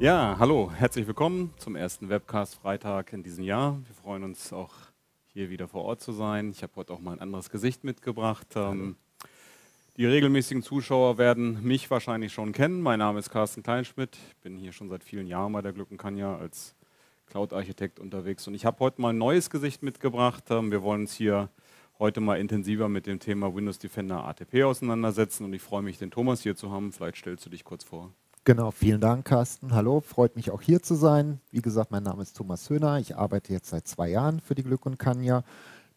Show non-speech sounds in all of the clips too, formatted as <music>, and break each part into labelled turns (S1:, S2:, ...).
S1: Ja, hallo, herzlich willkommen zum ersten Webcast-Freitag in diesem Jahr. Wir freuen uns auch hier wieder vor Ort zu sein. Ich habe heute auch mal ein anderes Gesicht mitgebracht. Ähm, die regelmäßigen Zuschauer werden mich wahrscheinlich schon kennen. Mein Name ist Carsten Kleinschmidt. Ich bin hier schon seit vielen Jahren bei der Glückenkanja als Cloud-Architekt unterwegs. Und ich habe heute mal ein neues Gesicht mitgebracht. Ähm, wir wollen uns hier heute mal intensiver mit dem Thema Windows Defender ATP auseinandersetzen. Und ich freue mich, den Thomas hier zu haben. Vielleicht stellst du dich kurz vor.
S2: Genau, vielen Dank, Carsten. Hallo, freut mich auch hier zu sein. Wie gesagt, mein Name ist Thomas Höhner. Ich arbeite jetzt seit zwei Jahren für die Glück und Kanja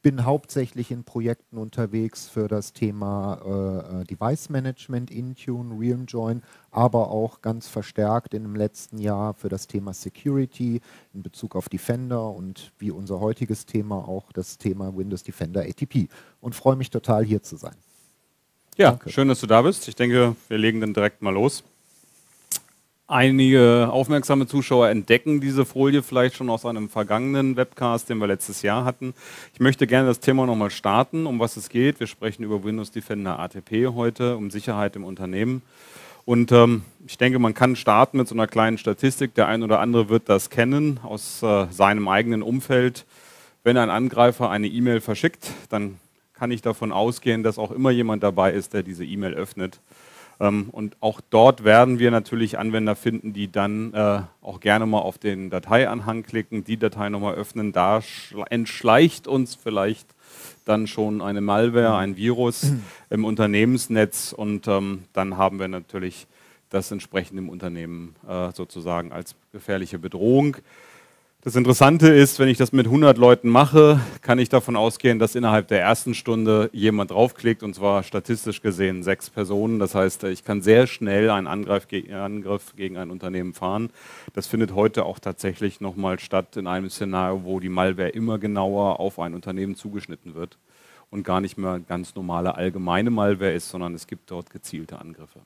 S2: bin hauptsächlich in Projekten unterwegs für das Thema äh, äh, Device Management, Intune, Realmjoin, aber auch ganz verstärkt in dem letzten Jahr für das Thema Security in Bezug auf Defender und wie unser heutiges Thema auch das Thema Windows Defender ATP. Und freue mich total hier zu sein.
S1: Ja, Danke. schön, dass du da bist. Ich denke, wir legen dann direkt mal los. Einige aufmerksame Zuschauer entdecken diese Folie vielleicht schon aus einem vergangenen Webcast, den wir letztes Jahr hatten. Ich möchte gerne das Thema nochmal starten, um was es geht. Wir sprechen über Windows Defender ATP heute, um Sicherheit im Unternehmen. Und ähm, ich denke, man kann starten mit so einer kleinen Statistik. Der ein oder andere wird das kennen aus äh, seinem eigenen Umfeld. Wenn ein Angreifer eine E-Mail verschickt, dann kann ich davon ausgehen, dass auch immer jemand dabei ist, der diese E-Mail öffnet. Ähm, und auch dort werden wir natürlich Anwender finden, die dann äh, auch gerne mal auf den Dateianhang klicken, die Datei nochmal öffnen. Da entschleicht uns vielleicht dann schon eine Malware, ein Virus <clears throat> im Unternehmensnetz und ähm, dann haben wir natürlich das entsprechend im Unternehmen äh, sozusagen als gefährliche Bedrohung. Das Interessante ist, wenn ich das mit 100 Leuten mache, kann ich davon ausgehen, dass innerhalb der ersten Stunde jemand draufklickt, und zwar statistisch gesehen sechs Personen. Das heißt, ich kann sehr schnell einen Angriff, gegen ein Unternehmen fahren. Das findet heute auch tatsächlich nochmal statt in einem Szenario, wo die Malware immer genauer auf ein Unternehmen zugeschnitten wird und gar nicht mehr ganz normale allgemeine Malware ist, sondern es gibt dort gezielte Angriffe.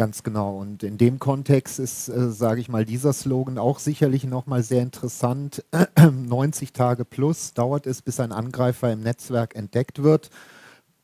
S2: Ganz genau. Und in dem Kontext ist, äh, sage ich mal, dieser Slogan auch sicherlich nochmal sehr interessant. <clears throat> 90 Tage plus dauert es, bis ein Angreifer im Netzwerk entdeckt wird.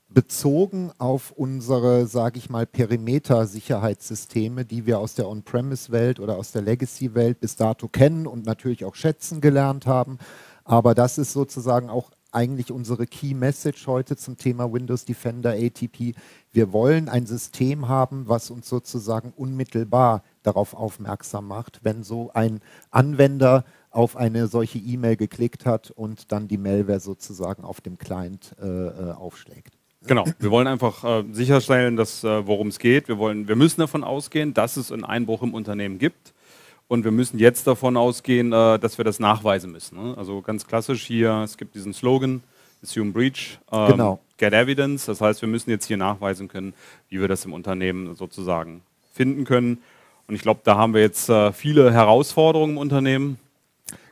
S2: Bezogen auf unsere, sage ich mal, Perimeter-Sicherheitssysteme, die wir aus der On-Premise-Welt oder aus der Legacy-Welt bis dato kennen und natürlich auch schätzen gelernt haben. Aber das ist sozusagen auch eigentlich unsere Key Message heute zum Thema Windows Defender ATP. Wir wollen ein System haben, was uns sozusagen unmittelbar darauf aufmerksam macht, wenn so ein Anwender auf eine solche E-Mail geklickt hat und dann die Malware sozusagen auf dem Client äh, äh aufschlägt.
S1: Genau, wir wollen einfach äh, sicherstellen, dass äh, worum es geht. Wir, wollen, wir müssen davon ausgehen, dass es einen Einbruch im Unternehmen gibt. Und wir müssen jetzt davon ausgehen, äh, dass wir das nachweisen müssen. Ne? Also ganz klassisch hier, es gibt diesen Slogan, Assume Breach, ähm, genau. Get Evidence. Das heißt, wir müssen jetzt hier nachweisen können, wie wir das im Unternehmen sozusagen finden können. Und ich glaube, da haben wir jetzt äh, viele Herausforderungen im Unternehmen.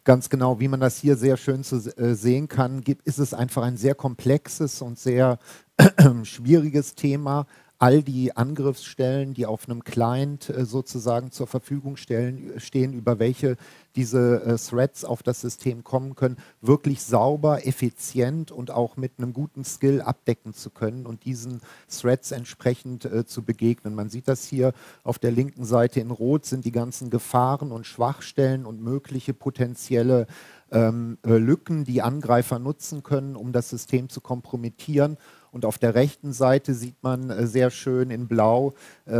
S2: Ganz genau, wie man das hier sehr schön zu äh, sehen kann, ist es einfach ein sehr komplexes und sehr <clears throat> schwieriges Thema, all die Angriffsstellen, die auf einem Client äh, sozusagen zur Verfügung stellen, stehen, über welche diese äh, Threads auf das System kommen können, wirklich sauber, effizient und auch mit einem guten Skill abdecken zu können und diesen Threads entsprechend äh, zu begegnen. Man sieht das hier auf der linken Seite in Rot sind die ganzen Gefahren und Schwachstellen und mögliche potenzielle ähm, Lücken, die Angreifer nutzen können, um das System zu kompromittieren. Und auf der rechten Seite sieht man äh, sehr schön in Blau äh,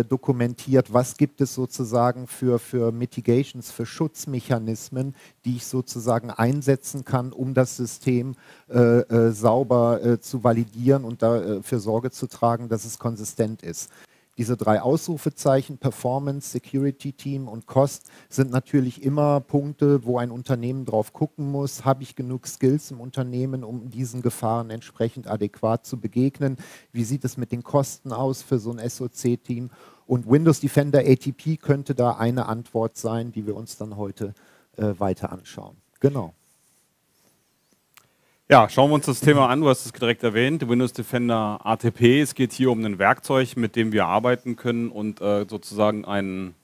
S2: äh, dokumentiert, was gibt es sozusagen für, für Mitigations, für Schutzmechanismen, die ich sozusagen einsetzen kann, um das System äh, äh sauber äh, zu validieren und dafür Sorge zu tragen, dass es konsistent ist. Diese drei Ausrufezeichen, Performance, Security Team und Cost, sind natürlich immer Punkte, wo ein Unternehmen drauf gucken muss, habe ich genug Skills im Unternehmen, um diesen Gefahren entsprechend adäquat zu begegnen? Wie sieht es mit den Kosten aus für so ein SOC-Team? Und Windows Defender ATP könnte da eine Antwort sein, die wir uns dann heute äh, weiter anschauen. Genau.
S1: Ja, schauen wir uns das Thema an. Du hast es direkt erwähnt, Windows Defender ATP. Es geht hier um ein Werkzeug, mit dem wir arbeiten können und äh, sozusagen einen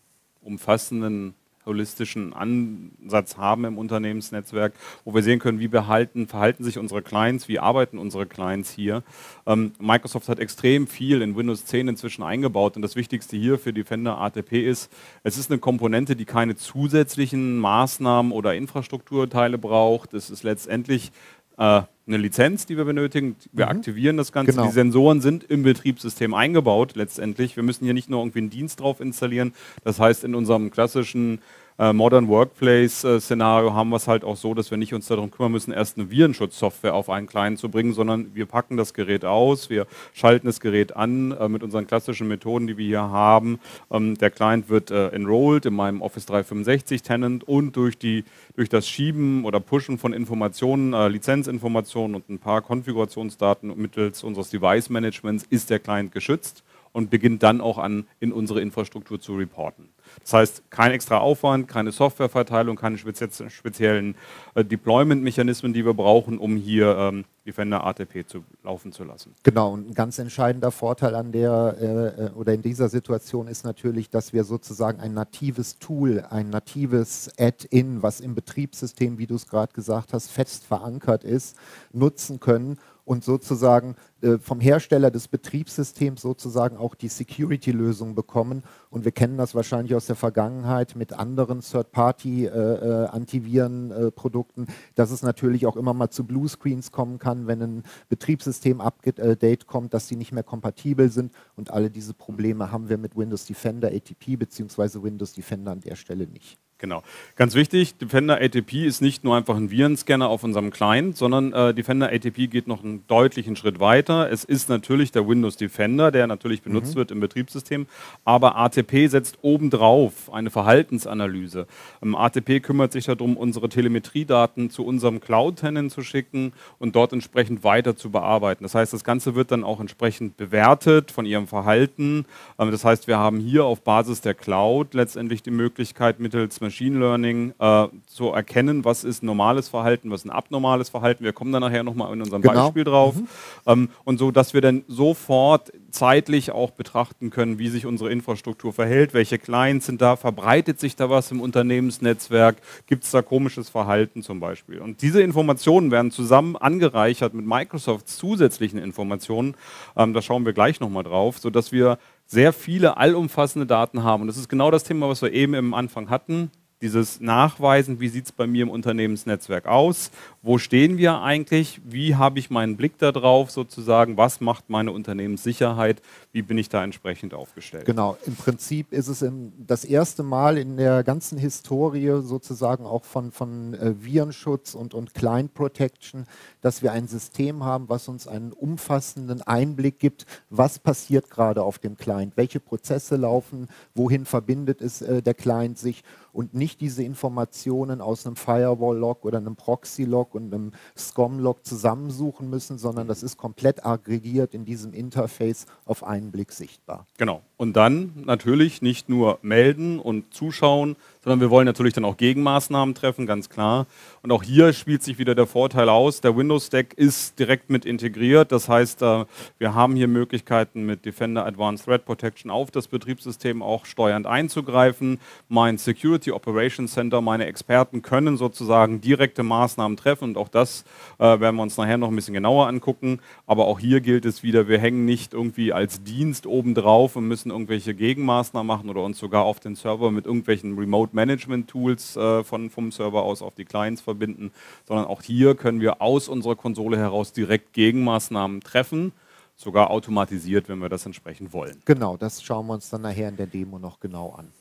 S1: umfassenden holistischen Ansatz haben im Unternehmensnetzwerk, wo wir sehen können, wie behalten, verhalten sich unsere Clients, wie arbeiten unsere Clients hier. Ähm, Microsoft hat extrem viel in Windows 10 inzwischen eingebaut und das Wichtigste hier für Defender ATP ist, es ist eine Komponente, die keine zusätzlichen Maßnahmen oder Infrastrukturteile braucht. Es ist letztendlich eine Lizenz, die wir benötigen. Wir mhm. aktivieren das Ganze. Genau. Die Sensoren sind im Betriebssystem eingebaut letztendlich. Wir müssen hier nicht nur irgendwie einen Dienst drauf installieren. Das heißt, in unserem klassischen äh, Modern Workplace-Szenario haben wir es halt auch so, dass wir nicht uns darum kümmern müssen, erst eine Virenschutzsoftware auf einen Client zu bringen, sondern wir packen das Gerät aus, wir schalten das Gerät an äh, mit unseren klassischen Methoden, die wir hier haben. Ähm, der Client wird äh, enrolled in meinem Office 365 Tenant und durch, die, durch das Schieben oder Pushen von Informationen, äh, Lizenzinformationen und ein paar Konfigurationsdaten mittels unseres Device Managements ist der Client geschützt und beginnt dann auch an, in unsere Infrastruktur zu reporten. Das heißt, kein extra Aufwand, keine Softwareverteilung, keine speziellen äh, Deployment-Mechanismen, die wir brauchen, um hier ähm, Defender ATP zu laufen zu lassen.
S2: Genau, und ein ganz entscheidender Vorteil an der äh, äh, oder in dieser Situation ist natürlich, dass wir sozusagen ein natives Tool, ein natives Add-in, was im Betriebssystem, wie du es gerade gesagt hast, fest verankert ist, nutzen können und sozusagen äh, vom Hersteller des Betriebssystems sozusagen auch die Security-Lösung bekommen. Und wir kennen das wahrscheinlich aus der Vergangenheit mit anderen Third-Party-Antiviren-Produkten, äh, äh, dass es natürlich auch immer mal zu Bluescreens kommen kann, wenn ein Betriebssystem-Update kommt, dass die nicht mehr kompatibel sind. Und alle diese Probleme haben wir mit Windows Defender ATP bzw. Windows Defender an der Stelle nicht.
S1: Genau. Ganz wichtig, Defender ATP ist nicht nur einfach ein Virenscanner auf unserem Client, sondern äh, Defender ATP geht noch einen deutlichen Schritt weiter. Es ist natürlich der Windows Defender, der natürlich benutzt mhm. wird im Betriebssystem, aber ATP setzt obendrauf eine Verhaltensanalyse. Ähm, ATP kümmert sich darum, unsere Telemetriedaten zu unserem Cloud-Tenant zu schicken und dort entsprechend weiter zu bearbeiten. Das heißt, das Ganze wird dann auch entsprechend bewertet von ihrem Verhalten. Ähm, das heißt, wir haben hier auf Basis der Cloud letztendlich die Möglichkeit, mittels Machine Learning äh, zu erkennen, was ist normales Verhalten, was ist ein abnormales Verhalten. Wir kommen da nachher nochmal in unserem genau. Beispiel drauf. Mhm. Ähm, und so, dass wir dann sofort zeitlich auch betrachten können, wie sich unsere Infrastruktur verhält, welche Clients sind da, verbreitet sich da was im Unternehmensnetzwerk, gibt es da komisches Verhalten zum Beispiel. Und diese Informationen werden zusammen angereichert mit Microsofts zusätzlichen Informationen, ähm, da schauen wir gleich nochmal drauf, sodass wir sehr viele allumfassende Daten haben. Und das ist genau das Thema, was wir eben im Anfang hatten dieses Nachweisen, wie sieht es bei mir im Unternehmensnetzwerk aus, wo stehen wir eigentlich, wie habe ich meinen Blick darauf sozusagen, was macht meine Unternehmenssicherheit, wie bin ich da entsprechend aufgestellt.
S2: Genau, im Prinzip ist es das erste Mal in der ganzen Historie sozusagen auch von, von äh, Virenschutz und, und Client Protection, dass wir ein System haben, was uns einen umfassenden Einblick gibt, was passiert gerade auf dem Client, welche Prozesse laufen, wohin verbindet es äh, der Client sich und nicht diese Informationen aus einem Firewall-Log oder einem Proxy-Log und einem SCOM-Log zusammensuchen müssen, sondern das ist komplett aggregiert in diesem Interface auf einen Blick sichtbar.
S1: Genau. Und dann natürlich nicht nur melden und zuschauen, sondern wir wollen natürlich dann auch Gegenmaßnahmen treffen, ganz klar. Und auch hier spielt sich wieder der Vorteil aus, der Windows Stack ist direkt mit integriert. Das heißt, äh, wir haben hier Möglichkeiten mit Defender Advanced Threat Protection auf das Betriebssystem auch steuernd einzugreifen. Mein Security Operations Center, meine Experten können sozusagen direkte Maßnahmen treffen und auch das äh, werden wir uns nachher noch ein bisschen genauer angucken. Aber auch hier gilt es wieder, wir hängen nicht irgendwie als Dienst obendrauf und müssen irgendwelche Gegenmaßnahmen machen oder uns sogar auf den Server mit irgendwelchen Remote Management-Tools äh, vom Server aus auf die Clients verbinden, sondern auch hier können wir aus unserer Konsole heraus direkt Gegenmaßnahmen treffen, sogar automatisiert, wenn wir das entsprechend wollen.
S2: Genau, das schauen wir uns dann nachher in der Demo noch genau an.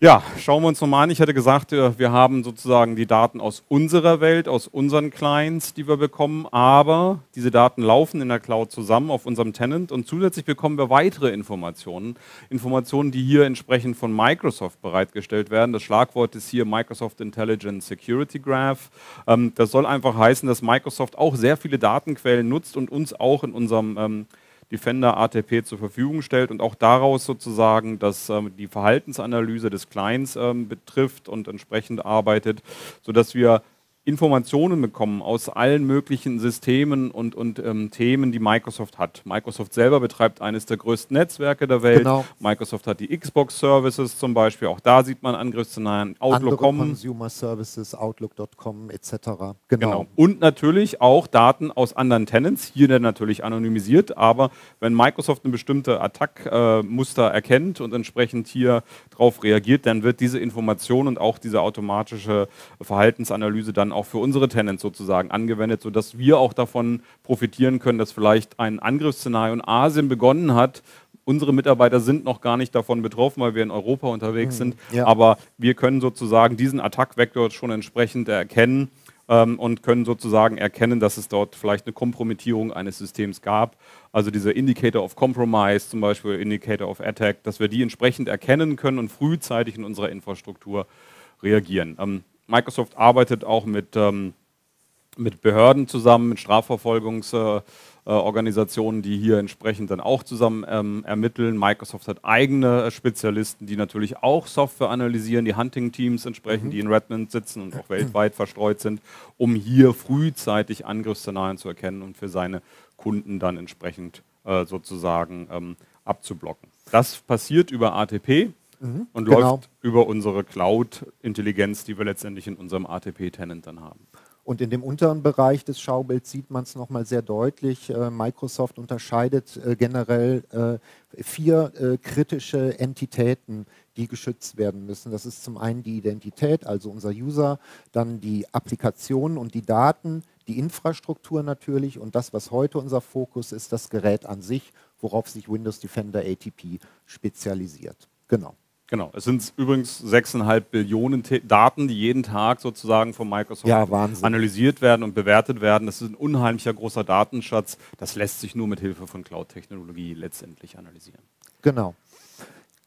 S1: Ja, schauen wir uns nochmal an. Ich hatte gesagt, äh, wir haben sozusagen die Daten aus unserer Welt, aus unseren Clients, die wir bekommen, aber diese Daten laufen in der Cloud zusammen auf unserem Tenant und zusätzlich bekommen wir weitere Informationen. Informationen, die hier entsprechend von Microsoft bereitgestellt werden. Das Schlagwort ist hier Microsoft Intelligent Security Graph. Ähm, das soll einfach heißen, dass Microsoft auch sehr viele Datenquellen nutzt und uns auch in unserem ähm, Defender ATP zur Verfügung stellt und auch daraus sozusagen dass ähm, die Verhaltensanalyse des Clients ähm, betrifft und entsprechend arbeitet, sodass wir Informationen bekommen aus allen möglichen Systemen und, und ähm, Themen, die Microsoft hat. Microsoft selber betreibt eines der größten Netzwerke der Welt. Genau. Microsoft hat die Xbox Services zum Beispiel. Auch da sieht man Angriffsszenarien.
S2: Outlook.com. Consumer Services, Outlook.com etc.
S1: Genau. genau. Und natürlich auch Daten aus anderen Tenants. Hier natürlich anonymisiert. Aber wenn Microsoft eine bestimmte Attack-Muster äh, erkennt und entsprechend hier darauf reagiert, dann wird diese Information und auch diese automatische Verhaltensanalyse dann auch für unsere Tenants sozusagen angewendet, sodass wir auch davon profitieren können, dass vielleicht ein Angriffsszenario in Asien begonnen hat. Unsere Mitarbeiter sind noch gar nicht davon betroffen, weil wir in Europa unterwegs mhm, sind. Ja. Aber wir können sozusagen diesen Attack-Vektor schon entsprechend erkennen ähm, und können sozusagen erkennen, dass es dort vielleicht eine Kompromittierung eines Systems gab. Also diese Indicator of Compromise, zum Beispiel Indicator of Attack, dass wir die entsprechend erkennen können und frühzeitig in unserer Infrastruktur reagieren. Ähm, Microsoft arbeitet auch mit, ähm, mit Behörden zusammen, mit Strafverfolgungsorganisationen, äh, die hier entsprechend dann auch zusammen ähm, ermitteln. Microsoft hat eigene Spezialisten, die natürlich auch Software analysieren, die Hunting-Teams entsprechend, mhm. die in Redmond sitzen und auch weltweit verstreut sind, um hier frühzeitig Angriffsszenarien zu erkennen und für seine Kunden dann entsprechend äh, sozusagen ähm, abzublocken. Das passiert über ATP mhm, und genau. läuft über unsere Cloud-Intelligenz, die wir letztendlich in unserem ATP-Tenant dann haben.
S2: Und in dem unteren Bereich des Schaubilds sieht man es nochmal sehr deutlich. Äh, Microsoft unterscheidet äh, generell äh, vier kritische Entitäten, die geschützt werden müssen. Das ist zum einen die Identität, also unser User, dann die Applikationen und die Daten, die Infrastruktur natürlich und das, was heute unser Fokus ist, das Gerät an sich, worauf sich Windows Defender ATP spezialisiert. Genau.
S1: Genau, es sind übrigens 6,5 Billionen Daten, die jeden Tag sozusagen von Microsoft ja, analysiert werden und bewertet werden. Das ist ein unheimlicher großer Datenschatz. Das lässt sich nur mit Hilfe von Cloud-Technologie letztendlich analysieren.
S2: Genau.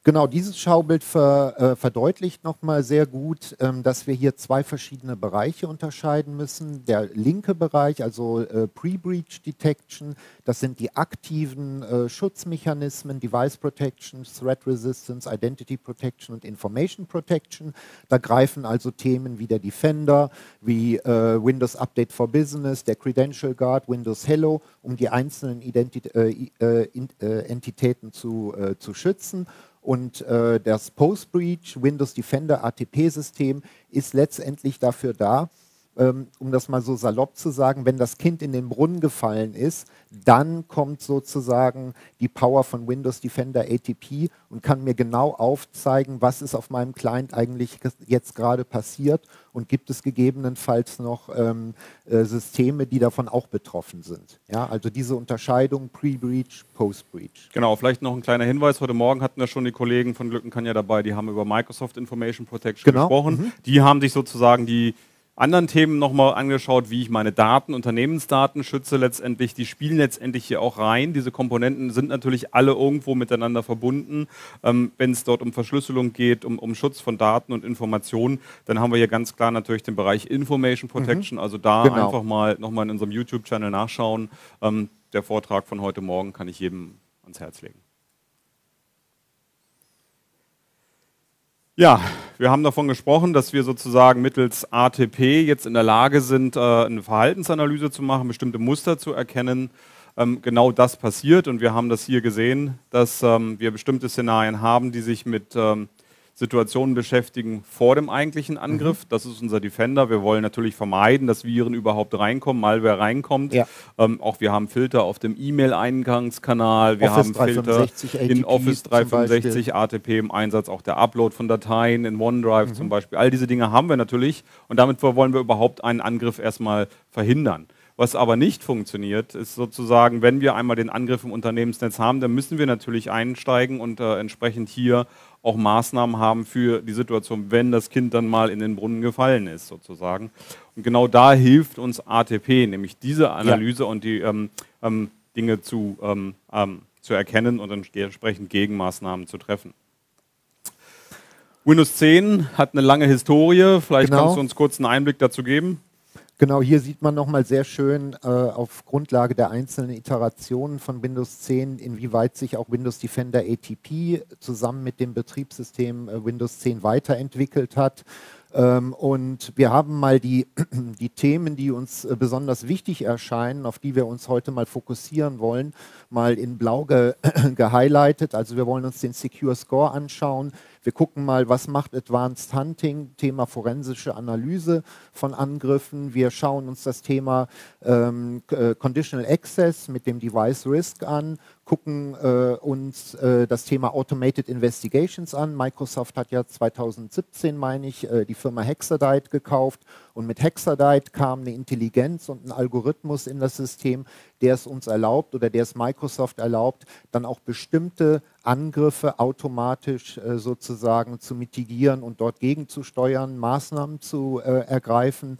S2: Genau, dieses Schaubild ver, äh, verdeutlicht nochmal sehr gut, ähm, dass wir hier zwei verschiedene Bereiche unterscheiden müssen. Der linke Bereich, also äh, Pre-Breach Detection, das sind die aktiven äh, Schutzmechanismen, Device Protection, Threat Resistance, Identity Protection und Information Protection. Da greifen also Themen wie der Defender, wie äh, Windows Update for Business, der Credential Guard, Windows Hello, um die einzelnen Identi äh, äh, Entitäten zu, zu schützen. Und äh, das Post-Breach Windows Defender ATP-System ist letztendlich dafür da, ähm, um das mal so salopp zu sagen, wenn das Kind in den Brunnen gefallen ist, dann kommt sozusagen die Power von Windows Defender ATP und kann mir genau aufzeigen, was ist auf meinem Client eigentlich jetzt gerade passiert und gibt es gegebenenfalls noch ähm, äh, Systeme, die davon auch betroffen sind. Ja, also diese Unterscheidung Pre-Breach, Post-Breach.
S1: Genau, vielleicht noch ein kleiner Hinweis. Heute Morgen hatten wir schon die Kollegen von Glücken ja dabei, die haben über Microsoft Information Protection genau. gesprochen. Mhm. Die haben sich sozusagen die anderen Themen nochmal angeschaut, wie ich meine Daten, Unternehmensdaten schütze letztendlich. Die spielen letztendlich hier auch rein. Diese Komponenten sind natürlich alle irgendwo miteinander verbunden. Ähm, Wenn es dort um Verschlüsselung geht, um, um, Schutz von Daten und Informationen, dann haben wir hier ganz klar natürlich den Bereich Information Protection. Mhm. Also da genau. einfach mal nochmal in unserem YouTube-Channel nachschauen. Ähm, der Vortrag von heute Morgen kann ich jedem ans Herz legen. Ja, wir haben davon gesprochen, dass wir sozusagen mittels ATP jetzt in der Lage sind, äh, eine Verhaltensanalyse zu machen, bestimmte Muster zu erkennen. Ähm, genau das passiert und wir haben das hier gesehen, dass ähm, wir bestimmte Szenarien haben, die sich mit ähm, Situationen beschäftigen vor dem eigentlichen Angriff. Mhm. Das ist unser Defender. Wir wollen natürlich vermeiden, dass Viren überhaupt reinkommen, Malware reinkommt. Ja. Ähm, auch wir haben Filter auf dem E-Mail-Eingangskanal. Wir Office haben Filter ATP in Office 365 ATP im Einsatz, auch der Upload von Dateien in OneDrive mhm. zum Beispiel. All diese Dinge haben wir natürlich und damit wollen wir überhaupt einen Angriff erstmal verhindern. Was aber nicht funktioniert, ist sozusagen, wenn wir einmal den Angriff im Unternehmensnetz haben, dann müssen wir natürlich einsteigen und äh, entsprechend hier auch Maßnahmen haben für die Situation, wenn das Kind dann mal in den Brunnen gefallen ist, sozusagen. Und genau da hilft uns ATP, nämlich diese Analyse ja. und die ähm, ähm, Dinge zu, ähm, ähm zu erkennen und entsprechend Gegenmaßnahmen zu treffen. Windows 10 hat eine lange Historie. Vielleicht genau. kannst du uns kurz einen Einblick dazu geben.
S2: Genau, hier sieht man nochmal sehr schön äh, auf Grundlage der einzelnen Iterationen von Windows 10, inwieweit sich auch Windows Defender ATP zusammen mit dem Betriebssystem äh, Windows 10 weiterentwickelt hat. Ähm, und wir haben mal die, <clears throat> die Themen, die uns äh, besonders wichtig erscheinen, auf die wir uns heute mal fokussieren wollen, mal in blau ge <clears throat> gehighlightet. Also wir wollen uns den Secure Score anschauen. Wir gucken mal, was macht Advanced Hunting, Thema forensische Analyse von Angriffen. Wir schauen uns das Thema ähm, äh, Conditional Access mit dem Device Risk an, gucken äh, uns äh, das Thema Automated Investigations an. Microsoft hat ja 2017, meine ich, äh, die Firma Hexadite gekauft und mit Hexadite kam eine Intelligenz und ein Algorithmus in das System, der es uns erlaubt oder der es Microsoft erlaubt, dann auch bestimmte Angriffe automatisch äh, sozusagen zu mitigieren und dort gegenzusteuern, Maßnahmen zu äh, ergreifen.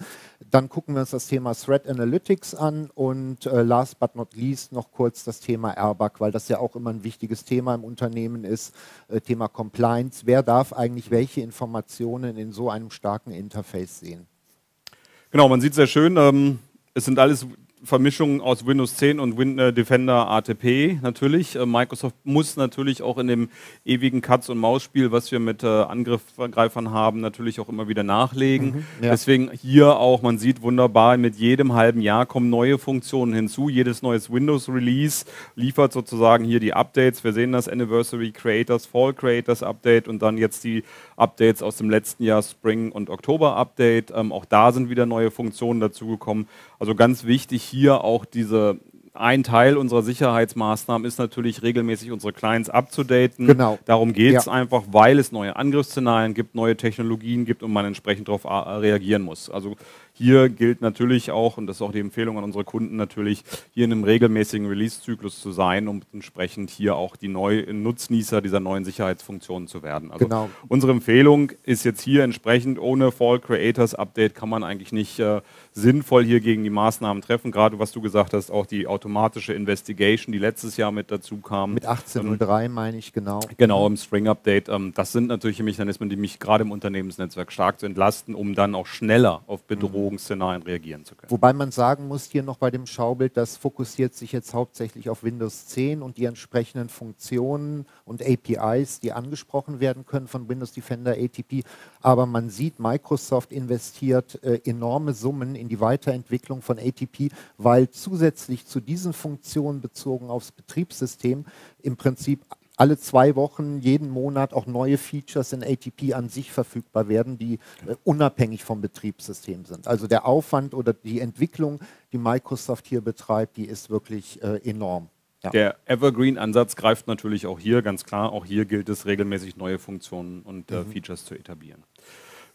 S2: Dann gucken wir uns das Thema Threat Analytics an und äh, last but not least noch kurz das Thema Airbag, weil das ja auch immer ein wichtiges Thema im Unternehmen ist, äh, Thema Compliance. Wer darf eigentlich welche Informationen in so einem starken Interface sehen?
S1: Genau, man sieht sehr schön, ähm, es sind alles Vermischung aus Windows 10 und Win äh, Defender ATP natürlich. Äh, Microsoft muss natürlich auch in dem ewigen Katz- und Maus-Spiel, was wir mit äh, Angreifern haben, natürlich auch immer wieder nachlegen. Mhm, ja. Deswegen hier auch, man sieht wunderbar, mit jedem halben Jahr kommen neue Funktionen hinzu. Jedes neues Windows-Release liefert sozusagen hier die Updates. Wir sehen das Anniversary Creators, Fall Creators Update und dann jetzt die Updates aus dem letzten Jahr Spring und Oktober Update. Ähm, auch da sind wieder neue Funktionen dazugekommen. Also ganz wichtig hier auch diese ein Teil unserer Sicherheitsmaßnahmen ist natürlich regelmäßig unsere Clients abzudaten. Genau. Darum geht es ja. einfach, weil es neue Angriffsszenarien gibt, neue Technologien gibt und man entsprechend darauf äh, reagieren muss. Also hier gilt natürlich auch, und das ist auch die Empfehlung an unsere Kunden natürlich, hier in einem regelmäßigen Release-Zyklus zu sein, um entsprechend hier auch die neuen Nutznießer dieser neuen Sicherheitsfunktionen zu werden. Also genau. unsere Empfehlung ist jetzt hier entsprechend, ohne Fall Creators Update kann man eigentlich nicht äh, sinnvoll hier gegen die Maßnahmen treffen. Gerade was du gesagt hast, auch die automatische Investigation, die letztes Jahr mit dazu kam.
S2: Mit 18.03 ähm, meine ich, genau.
S1: Genau, im Spring Update. Ähm, das sind natürlich Mechanismen, die mich gerade im Unternehmensnetzwerk stark zu entlasten, um dann auch schneller auf Bedrohungen Bedrohungsszenarien reagieren zu können.
S2: Wobei man sagen muss, hier noch bei dem Schaubild, das fokussiert sich jetzt hauptsächlich auf Windows 10 und die entsprechenden Funktionen und APIs, die angesprochen werden können von Windows Defender ATP. Aber man sieht, Microsoft investiert äh, enorme Summen in die Weiterentwicklung von ATP, weil zusätzlich zu diesen Funktionen bezogen aufs Betriebssystem im Prinzip alle zwei Wochen, jeden Monat auch neue Features in ATP an sich verfügbar werden, die äh, unabhängig vom Betriebssystem sind. Also der Aufwand oder die Entwicklung, die Microsoft hier betreibt, die ist wirklich äh, enorm.
S1: Ja. Der Evergreen-Ansatz greift natürlich auch hier ganz klar. Auch hier gilt es regelmäßig neue Funktionen und äh, mhm. Features zu etablieren.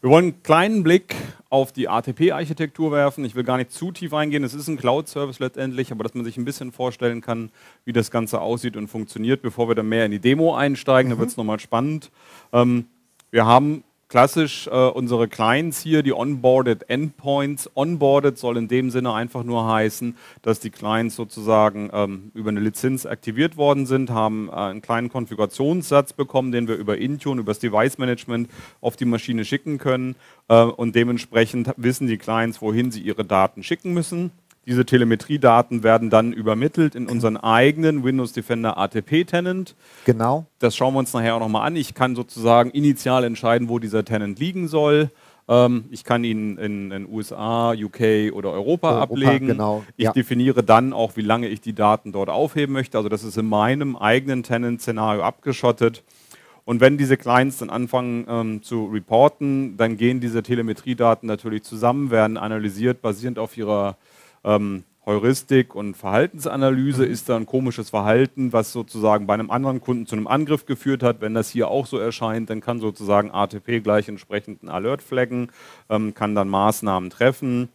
S1: Wir wollen einen kleinen Blick auf die ATP-Architektur werfen. Ich will gar nicht zu tief eingehen. Es ist ein Cloud-Service letztendlich, aber dass man sich ein bisschen vorstellen kann, wie das Ganze aussieht und funktioniert, bevor wir dann mehr in die Demo einsteigen. Mhm. Da wird es nochmal spannend. Ähm, wir haben klassisch äh, unsere Clients hier, die Onboarded Endpoints. Onboarded soll in dem Sinne einfach nur heißen, dass die Clients sozusagen ähm, über eine Lizenz aktiviert worden sind, haben äh, einen kleinen Konfigurationssatz bekommen, den wir über Intune, über das Device Management auf die Maschine schicken können. Äh, und dementsprechend wissen die Clients, wohin sie ihre Daten schicken müssen. Diese Telemetriedaten werden dann übermittelt in unseren eigenen Windows Defender ATP Tenant.
S2: Genau.
S1: Das schauen wir uns nachher auch nochmal an. Ich kann sozusagen initial entscheiden, wo dieser Tenant liegen soll. Ähm, ich kann ihn in den USA, UK oder Europa, Europa ablegen. Genau. Ich ja. definiere dann auch, wie lange ich die Daten dort aufheben möchte. Also das ist in meinem eigenen Tenant-Szenario abgeschottet. Und wenn diese Clients dann anfangen ähm, zu reporten, dann gehen diese Telemetriedaten natürlich zusammen, werden analysiert, basierend auf ihrer ähm, Heuristik und Verhaltensanalyse ist da ein komisches Verhalten, was sozusagen bei einem anderen Kunden zu einem Angriff geführt hat. Wenn das hier auch so erscheint, dann kann sozusagen ATP gleich entsprechend einen Alert flaggen, ähm, kann dann Maßnahmen treffen.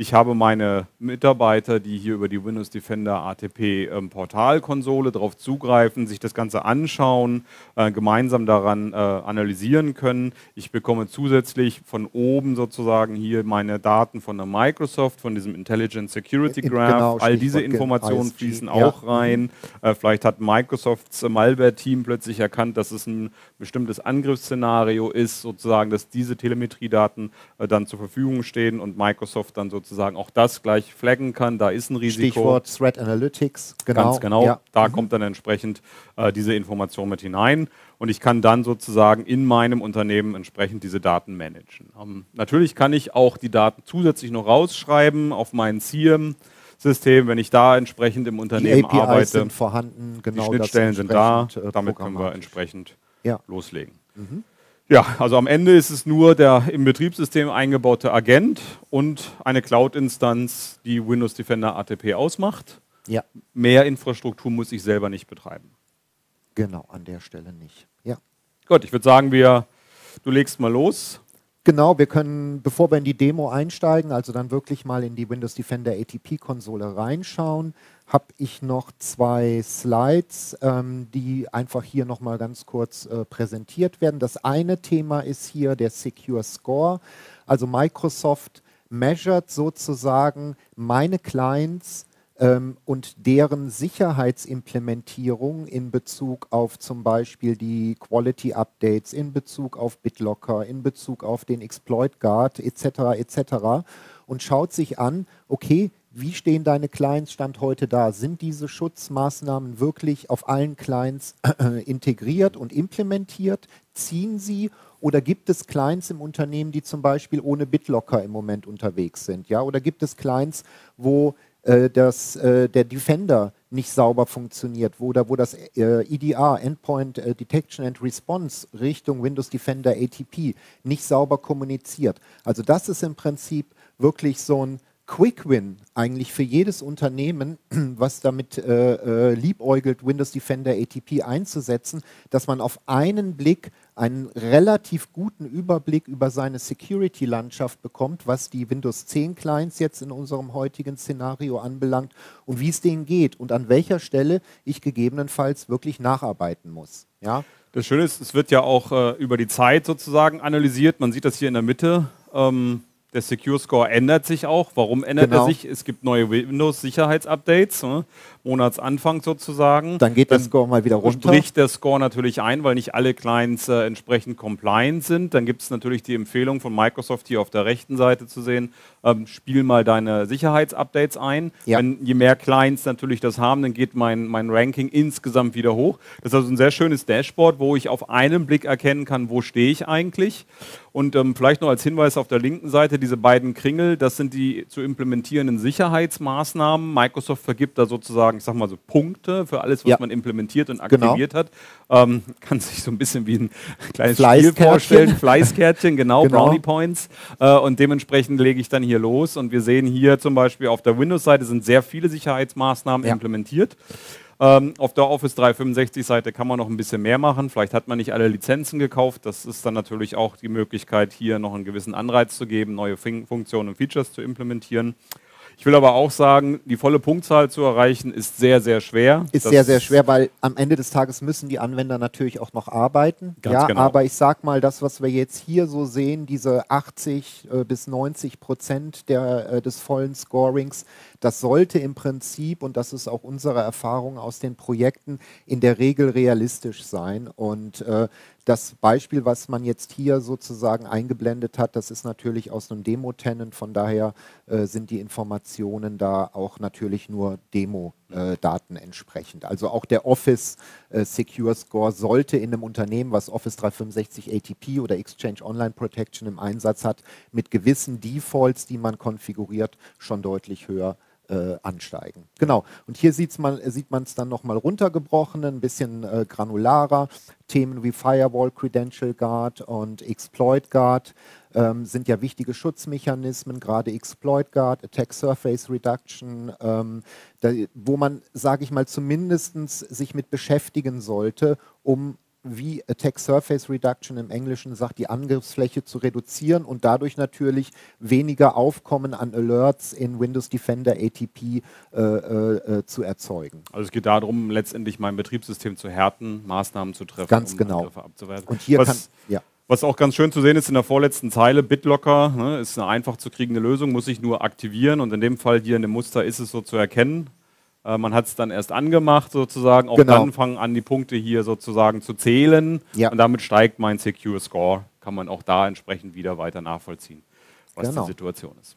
S1: Ich habe meine Mitarbeiter, die hier über die Windows Defender ATP ähm, Portalkonsole darauf zugreifen, sich das Ganze anschauen, äh, gemeinsam daran äh, analysieren können. Ich bekomme zusätzlich von oben sozusagen hier meine Daten von der Microsoft, von diesem Intelligent Security Graph. Genau, All diese Informationen fließen ja. auch rein. Äh, vielleicht hat Microsofts Malware-Team plötzlich erkannt, dass es ein bestimmtes Angriffsszenario ist, sozusagen, dass diese Telemetriedaten äh, dann zur Verfügung stehen und Microsoft dann sozusagen sozusagen auch das gleich flaggen kann. Da ist ein Risiko.
S2: Stichwort Threat Analytics.
S1: Genau. Ganz genau. Ja. Da mhm. kommt dann entsprechend äh, diese Information mit hinein und ich kann dann sozusagen in meinem Unternehmen entsprechend diese Daten managen. Ähm, natürlich kann ich auch die Daten zusätzlich noch rausschreiben auf meinen CIEM. System, wenn ich da entsprechend im Unternehmen die APIs arbeite.
S2: sind vorhanden,
S1: genau. Die Schnittstellen sind da, äh, damit können wir entsprechend ja. loslegen. Mhm. Ja, also am Ende ist es nur der im Betriebssystem eingebaute Agent und eine Cloud-Instanz, die Windows Defender ATP ausmacht. Ja. Mehr Infrastruktur muss ich selber nicht betreiben.
S2: Genau, an der Stelle nicht. Ja.
S1: Gut, ich würde sagen, wir, du legst mal los.
S2: Genau, wir können, bevor wir in die Demo einsteigen, also dann wirklich mal in die Windows Defender ATP-Konsole reinschauen, habe ich noch zwei Slides, ähm, die einfach hier nochmal ganz kurz äh, präsentiert werden. Das eine Thema ist hier der Secure Score. Also Microsoft measured sozusagen meine Clients ähm, und deren Sicherheitsimplementierung in Bezug auf zum Beispiel die Quality Updates, in Bezug auf BitLocker, in Bezug auf den Exploit Guard etc. etc. und schaut sich an, okay, wie stehen deine Clients Stand heute da? Sind diese Schutzmaßnahmen wirklich auf allen Clients <clears throat> integriert und implementiert? Ziehen sie oder gibt es Clients im Unternehmen, die zum Beispiel ohne BitLocker im Moment unterwegs sind? Ja? Oder gibt es Clients, wo äh, dass äh, der Defender nicht sauber funktioniert, wo, da, wo das äh, EDR, Endpoint äh, Detection and Response, Richtung Windows Defender ATP nicht sauber kommuniziert. Also das ist im Prinzip wirklich so ein Quick Win eigentlich für jedes Unternehmen, <clears throat> was damit äh, äh, liebäugelt, Windows Defender ATP einzusetzen, dass man auf einen Blick einen relativ guten Überblick über seine Security-Landschaft bekommt, was die Windows 10 Clients jetzt in unserem heutigen Szenario anbelangt und wie es denen geht und an welcher Stelle ich gegebenenfalls wirklich nacharbeiten muss. Ja?
S1: Das Schöne ist, es wird ja auch äh, über die Zeit sozusagen analysiert. Man sieht das hier in der Mitte. Ähm der Secure Score ändert sich auch. Warum ändert genau. er sich? Es gibt neue Windows-Sicherheitsupdates, ne? Monatsanfang sozusagen.
S2: Dann geht Dann der Score mal wieder runter.
S1: Bricht der Score natürlich ein, weil nicht alle Clients äh, entsprechend compliant sind. Dann gibt es natürlich die Empfehlung von Microsoft hier auf der rechten Seite zu sehen, ähm, spiel mal deine Sicherheitsupdates ein. Ja. Wenn, je mehr Clients natürlich das haben, dann geht mein, mein Ranking insgesamt wieder hoch. Das ist also ein sehr schönes Dashboard, wo ich auf einen Blick erkennen kann, wo stehe ich eigentlich. Und ähm, vielleicht noch als Hinweis auf der linken Seite, diese beiden Kringel, das sind die zu implementierenden Sicherheitsmaßnahmen. Microsoft vergibt da sozusagen, ich sag mal so Punkte für alles, was ja. man implementiert und genau. aktiviert genau. hat. Ähm, kann sich so ein bisschen wie ein kleines Spiel vorstellen. Fleißkärtchen, genau, genau, Brownie Points. Äh, und dementsprechend lege ich dann hier los. Und wir sehen hier zum Beispiel auf der Windows-Seite sind sehr viele Sicherheitsmaßnahmen ja. implementiert. Ähm, auf der Office 365-Seite kann man noch ein bisschen mehr machen. Vielleicht hat man nicht alle Lizenzen gekauft. Das ist dann natürlich auch die Möglichkeit, hier noch einen gewissen Anreiz zu geben, neue Funktionen und Features zu implementieren. Ich will aber auch sagen, die volle Punktzahl zu erreichen, ist sehr, sehr schwer.
S2: Ist das sehr, sehr schwer, weil am Ende des Tages müssen die Anwender natürlich auch noch arbeiten. Ganz ja, genau. aber ich sag mal, das, was wir jetzt hier so sehen, diese 80 äh, bis 90 Prozent der, äh, des vollen Scorings, das sollte im Prinzip, und das ist auch unsere Erfahrung aus den Projekten, in der Regel realistisch sein. Und äh, das Beispiel, was man jetzt hier sozusagen eingeblendet hat, das ist natürlich aus einem Demo-Tenant, von daher äh, sind die Informationen da auch natürlich nur Demo-Daten äh, entsprechend. Also auch der Office äh, Secure Score sollte in einem Unternehmen, was Office 365 ATP oder Exchange Online Protection im Einsatz hat, mit gewissen Defaults, die man konfiguriert, schon deutlich höher sein äh, ansteigen. Genau. Und hier man, sieht man es dann nochmal runtergebrochen, ein bisschen äh, granularer. Themen wie Firewall, Credential Guard und Exploit Guard ähm, sind ja wichtige Schutzmechanismen, gerade Exploit Guard, Attack Surface Reduction, ähm, da, wo man, sage ich mal, zumindest sich mit beschäftigen sollte, um wie Attack Surface Reduction im Englischen sagt, die Angriffsfläche zu reduzieren und dadurch natürlich weniger Aufkommen an Alerts in Windows Defender ATP äh, äh, äh, zu erzeugen.
S1: Also es geht darum, letztendlich mein Betriebssystem zu härten, Maßnahmen zu treffen,
S2: ganz um genau. Angriffe
S1: abzuwehren.
S2: Und hier was, kann, ja.
S1: Was auch ganz schön zu sehen ist in der vorletzten Zeile, BitLocker ne, ist eine einfach zu kriegende Lösung, muss ich nur aktivieren und in dem Fall hier in dem Muster ist es so zu erkennen. Äh, man hat es dann erst angemacht sozusagen. Auch genau. dann fangen an, die Punkte hier sozusagen zu zählen. Ja. Und damit steigt mein Secure Score. Kann man auch da entsprechend wieder weiter nachvollziehen, was genau. die Situation ist.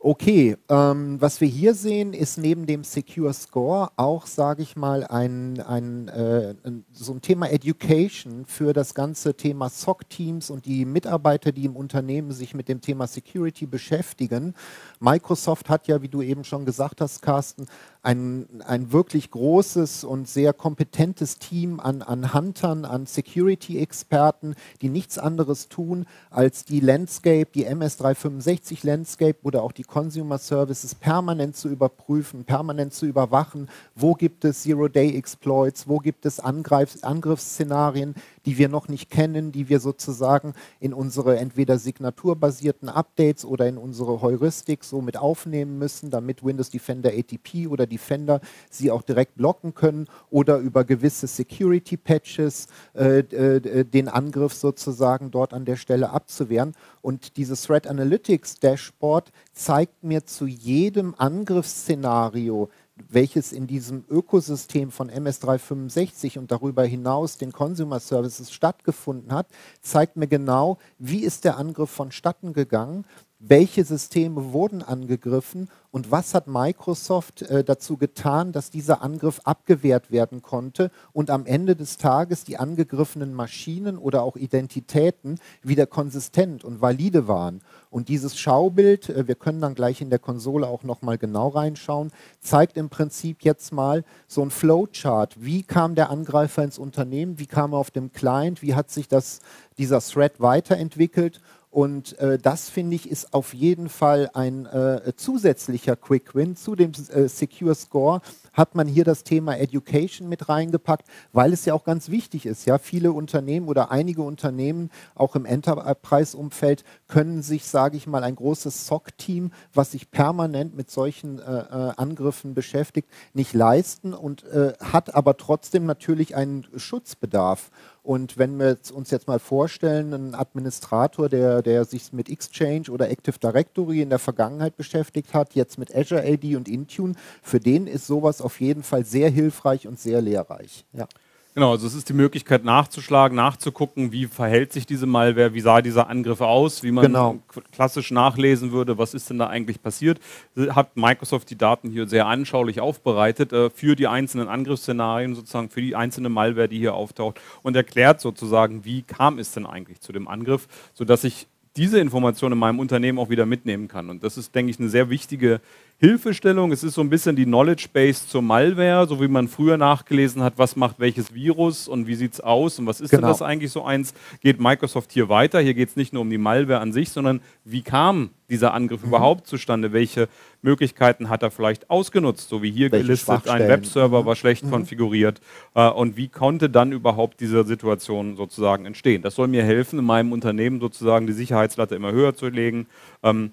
S2: Okay, ähm, was wir hier sehen, ist neben dem Secure Score auch, sage ich mal, ein, ein, äh, so ein Thema Education für das ganze Thema SOC-Teams und die Mitarbeiter, die im Unternehmen sich mit dem Thema Security beschäftigen. Microsoft hat ja, wie du eben schon gesagt hast, Carsten, ein, ein wirklich großes und sehr kompetentes Team an, an Huntern, an Security-Experten, die nichts anderes tun, als die Landscape, die MS365 Landscape oder auch die Consumer Services permanent zu überprüfen, permanent zu überwachen. Wo gibt es Zero-Day-Exploits? Wo gibt es Angriffsszenarien, die wir noch nicht kennen, die wir sozusagen in unsere entweder signaturbasierten Updates oder in unsere Heuristik so mit aufnehmen müssen, damit Windows Defender ATP oder Defender sie auch direkt blocken können oder über gewisse Security-Patches äh, äh, den Angriff sozusagen dort an der Stelle abzuwehren. Und dieses Threat Analytics Dashboard zeigt mir zu jedem Angriffsszenario, welches in diesem Ökosystem von MS365 und darüber hinaus den Consumer Services stattgefunden hat, zeigt mir genau, wie ist der Angriff vonstatten gegangen, welche Systeme wurden angegriffen und was hat Microsoft äh, dazu getan, dass dieser Angriff abgewehrt werden konnte und am Ende des Tages die angegriffenen Maschinen oder auch Identitäten wieder konsistent und valide waren. Und dieses Schaubild, äh, wir können dann gleich in der Konsole auch nochmal genau reinschauen, zeigt im Prinzip jetzt mal so ein Flowchart. Wie kam der Angreifer ins Unternehmen? Wie kam er auf dem Client? Wie hat sich das, dieser Thread weiterentwickelt? Und äh, das finde ich ist auf jeden Fall ein äh, zusätzlicher Quick Win zu dem äh, Secure Score. Hat man hier das Thema Education mit reingepackt, weil es ja auch ganz wichtig ist. Ja, viele Unternehmen oder einige Unternehmen, auch im Enterprise-Umfeld, können sich, sage ich mal, ein großes SOC-Team, was sich permanent mit solchen äh, äh, Angriffen beschäftigt, nicht leisten und äh, hat aber trotzdem natürlich einen Schutzbedarf. Und wenn wir uns jetzt mal vorstellen, ein Administrator, der, der sich mit Exchange oder Active Directory in der Vergangenheit beschäftigt hat, jetzt mit Azure AD und Intune, für den ist sowas auf jeden Fall sehr hilfreich und sehr lehrreich. Ja.
S1: Genau, also es ist die Möglichkeit nachzuschlagen, nachzugucken, wie verhält sich diese Malware, wie sah dieser Angriff aus, wie man genau. klassisch nachlesen würde, was ist denn da eigentlich passiert. Hat Microsoft die Daten hier sehr anschaulich aufbereitet äh, für die einzelnen Angriffsszenarien, sozusagen für die einzelne Malware, die hier auftaucht und erklärt sozusagen, wie kam es denn eigentlich zu dem Angriff, sodass ich diese Information in meinem Unternehmen auch wieder mitnehmen kann. Und das ist, denke ich, eine sehr wichtige Hilfestellung. Es ist so ein bisschen die Knowledge Base zur Malware, so wie man früher nachgelesen hat, was macht welches Virus und wie sieht es aus und was ist genau. denn das eigentlich so eins. Geht Microsoft hier weiter? Hier geht es nicht nur um die Malware an sich, sondern wie kam dieser Angriff mhm. überhaupt zustande? Welche Möglichkeiten hat er vielleicht ausgenutzt? So wie hier welche gelistet, ein Webserver war schlecht mhm. konfiguriert. Äh, und wie konnte dann überhaupt diese Situation sozusagen entstehen? Das soll mir helfen, in meinem Unternehmen sozusagen die Sicherheitslatte immer höher zu legen. Ähm,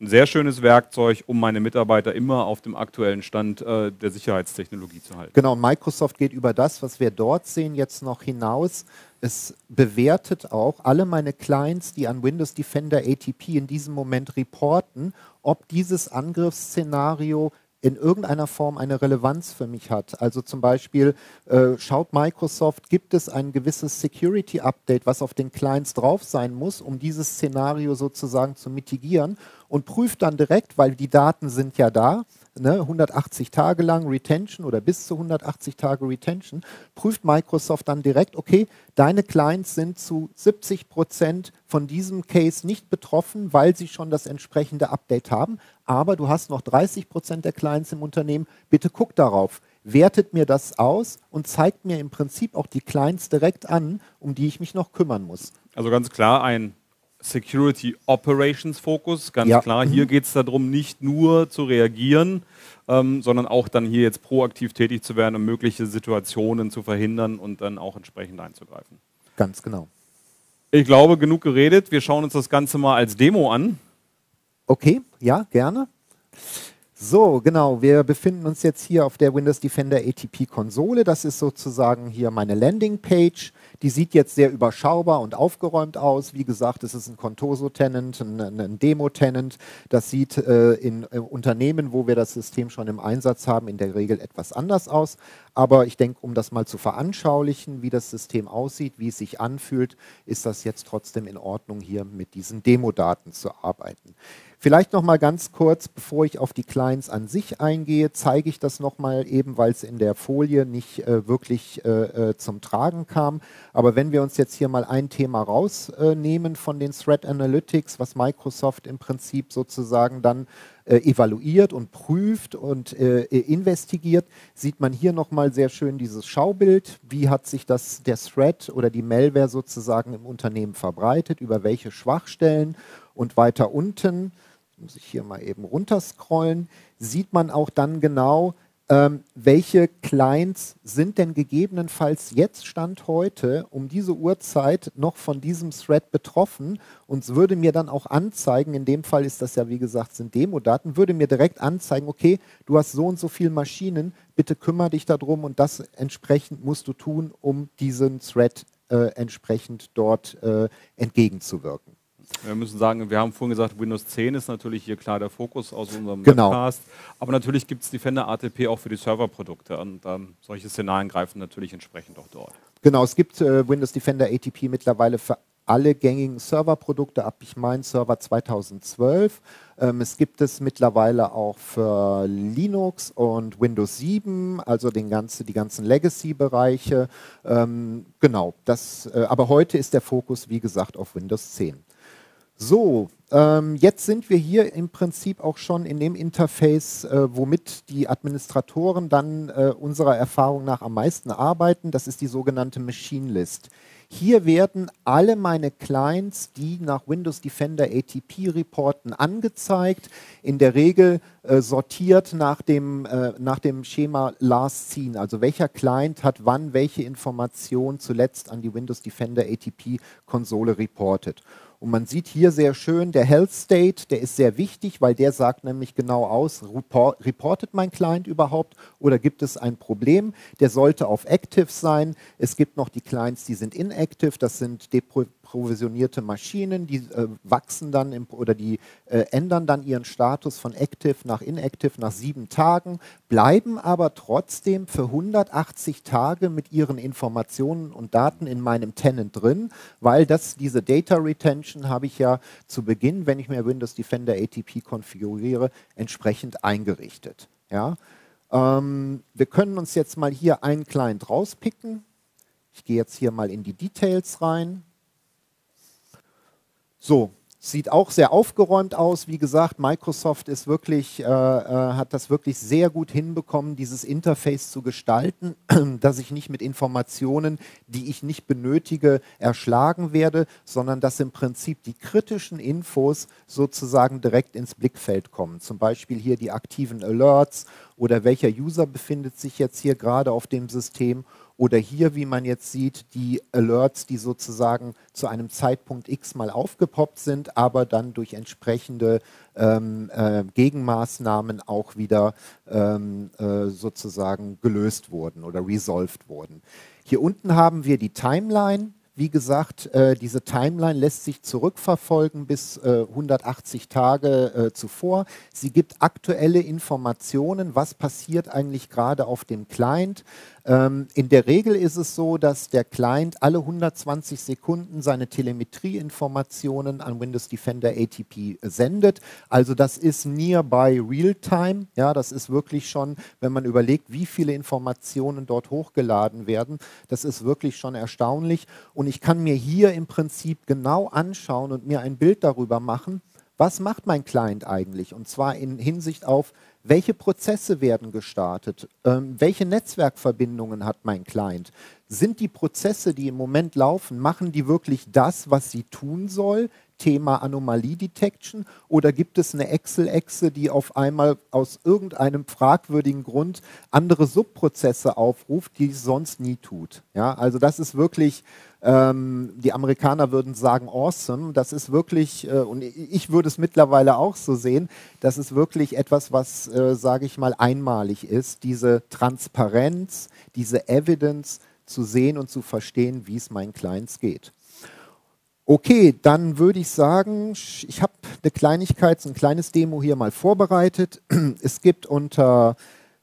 S1: ein sehr schönes Werkzeug, um meine Mitarbeiter immer auf dem aktuellen Stand äh, der Sicherheitstechnologie zu halten.
S2: Genau, Microsoft geht über das, was wir dort sehen, jetzt noch hinaus. Es bewertet auch alle meine Clients, die an Windows Defender ATP in diesem Moment reporten, ob dieses Angriffsszenario in irgendeiner Form eine Relevanz für mich hat. Also zum Beispiel äh, schaut Microsoft, gibt es ein gewisses Security-Update, was auf den Clients drauf sein muss, um dieses Szenario sozusagen zu mitigieren und prüft dann direkt, weil die Daten sind ja da, ne, 180 Tage lang Retention oder bis zu 180 Tage Retention, prüft Microsoft dann direkt, okay, deine Clients sind zu 70 Prozent von diesem Case nicht betroffen, weil sie schon das entsprechende Update haben, aber du hast noch 30 Prozent der Clients im Unternehmen, bitte guck darauf wertet mir das aus und zeigt mir im Prinzip auch die Clients direkt an, um die ich mich noch kümmern muss.
S1: Also ganz klar ein Security Operations Fokus. Ganz ja. klar, hier mhm. geht es darum, nicht nur zu reagieren, ähm, sondern auch dann hier jetzt proaktiv tätig zu werden, um mögliche Situationen zu verhindern und dann auch entsprechend einzugreifen.
S2: Ganz genau.
S1: Ich glaube, genug geredet. Wir schauen uns das Ganze mal als Demo an.
S2: Okay, ja, gerne. So, genau. Wir befinden uns jetzt hier auf der Windows Defender ATP Konsole. Das ist sozusagen hier meine Landingpage. Die sieht jetzt sehr überschaubar und aufgeräumt aus. Wie gesagt, es ist ein Contoso-Tenant, ein, ein Demo-Tenant. Das sieht äh, in äh, Unternehmen, wo wir das System schon im Einsatz haben, in der Regel etwas anders aus. Aber ich denke, um das mal zu veranschaulichen, wie das System aussieht, wie es sich anfühlt, ist das jetzt trotzdem in Ordnung, hier mit diesen Demo-Daten zu arbeiten. Vielleicht noch mal ganz kurz, bevor ich auf die Clients an sich eingehe, zeige ich das noch mal eben, weil es in der Folie nicht äh, wirklich äh, äh, zum Tragen kam. Aber wenn wir uns jetzt hier mal ein Thema rausnehmen von den Threat Analytics, was Microsoft im Prinzip sozusagen dann äh, evaluiert und prüft und äh, investigiert, sieht man hier noch mal sehr schön dieses Schaubild. Wie hat sich das der Threat oder die Malware sozusagen im Unternehmen verbreitet? Über welche Schwachstellen? Und weiter unten muss ich hier mal eben runterscrollen, sieht man auch dann genau, ähm, welche Clients sind denn gegebenenfalls jetzt Stand heute um diese Uhrzeit noch von diesem Thread betroffen und es würde mir dann auch anzeigen, in dem Fall ist das ja wie gesagt sind Demo-Daten, würde mir direkt anzeigen, okay, du hast so und so viele Maschinen, bitte kümmere dich darum und das entsprechend musst du tun, um diesen Thread äh, entsprechend dort äh, entgegenzuwirken.
S1: Wir müssen sagen, wir haben vorhin gesagt, Windows 10 ist natürlich hier klar der Fokus aus unserem
S2: genau.
S1: Podcast. Aber natürlich gibt es Defender ATP auch für die Serverprodukte. Und ähm, solche Szenarien greifen natürlich entsprechend auch dort.
S2: Genau, es gibt äh, Windows Defender ATP mittlerweile für alle gängigen Serverprodukte ab, ich meine, Server 2012. Ähm, es gibt es mittlerweile auch für Linux und Windows 7, also den ganze, die ganzen Legacy-Bereiche. Ähm, genau, das, äh, aber heute ist der Fokus, wie gesagt, auf Windows 10. So, ähm, jetzt sind wir hier im Prinzip auch schon in dem Interface, äh, womit die Administratoren dann äh, unserer Erfahrung nach am meisten arbeiten. Das ist die sogenannte Machine List. Hier werden alle meine Clients, die nach Windows Defender ATP reporten, angezeigt. In der Regel äh, sortiert nach dem, äh, nach dem Schema Last Seen. Also welcher Client hat wann welche Information zuletzt an die Windows Defender ATP Konsole reportet. Und man sieht hier sehr schön, der Health State, der ist sehr wichtig, weil der sagt nämlich genau aus, reportet mein Client überhaupt oder gibt es ein Problem? Der sollte auf Active sein. Es gibt noch die Clients, die sind inactive, das sind provisionierte Maschinen, die äh, wachsen dann im, oder die äh, ändern dann ihren Status von Active nach Inactive nach sieben Tagen, bleiben aber trotzdem für 180 Tage mit ihren Informationen und Daten in meinem Tenant drin, weil das diese Data Retention habe ich ja zu Beginn, wenn ich mir Windows Defender ATP konfiguriere, entsprechend eingerichtet. Ja? Ähm, wir können uns jetzt mal hier einen Client rauspicken. Ich gehe jetzt hier mal in die Details rein. So, sieht auch sehr aufgeräumt aus. Wie gesagt, Microsoft ist wirklich, äh, äh, hat das wirklich sehr gut hinbekommen, dieses Interface zu gestalten, <clears throat> dass ich nicht mit Informationen, die ich nicht benötige, erschlagen werde, sondern dass im Prinzip die kritischen Infos sozusagen direkt ins Blickfeld kommen. Zum Beispiel hier die aktiven Alerts oder welcher User befindet sich jetzt hier gerade auf dem System oder hier, wie man jetzt sieht, die Alerts, die sozusagen zu einem Zeitpunkt X mal aufgepoppt sind, aber dann durch entsprechende ähm, äh, Gegenmaßnahmen auch wieder ähm, äh, sozusagen gelöst wurden oder resolved wurden. Hier unten haben wir die Timeline. Wie gesagt, äh, diese Timeline lässt sich zurückverfolgen bis äh, 180 Tage äh, zuvor. Sie gibt aktuelle Informationen, was passiert eigentlich gerade auf dem Client. Ähm, in der Regel ist es so, dass der Client alle 120 Sekunden seine Telemetrieinformationen an Windows Defender ATP sendet. Also das ist nearby real-time. Ja, das ist wirklich schon, wenn man überlegt, wie viele Informationen dort hochgeladen werden, das ist wirklich schon erstaunlich. Und ich kann mir hier im Prinzip genau anschauen und mir ein Bild darüber machen, was macht mein Client eigentlich? Und zwar in Hinsicht auf, welche Prozesse werden gestartet? Ähm, welche Netzwerkverbindungen hat mein Client? Sind die Prozesse, die im Moment laufen, machen die wirklich das, was sie tun soll? Thema Anomalie Detection oder gibt es eine Excel-Exe, die auf einmal aus irgendeinem fragwürdigen Grund andere Subprozesse aufruft, die es sonst nie tut? Ja, also das ist wirklich ähm, die Amerikaner würden sagen awesome. Das ist wirklich, äh, und ich würde es mittlerweile auch so sehen, das ist wirklich etwas, was, äh, sage ich mal, einmalig ist. Diese Transparenz, diese Evidence zu sehen und zu verstehen, wie es meinen Clients geht. Okay, dann würde ich sagen, ich habe eine Kleinigkeit, ein kleines Demo hier mal vorbereitet. <clears throat> Es gibt unter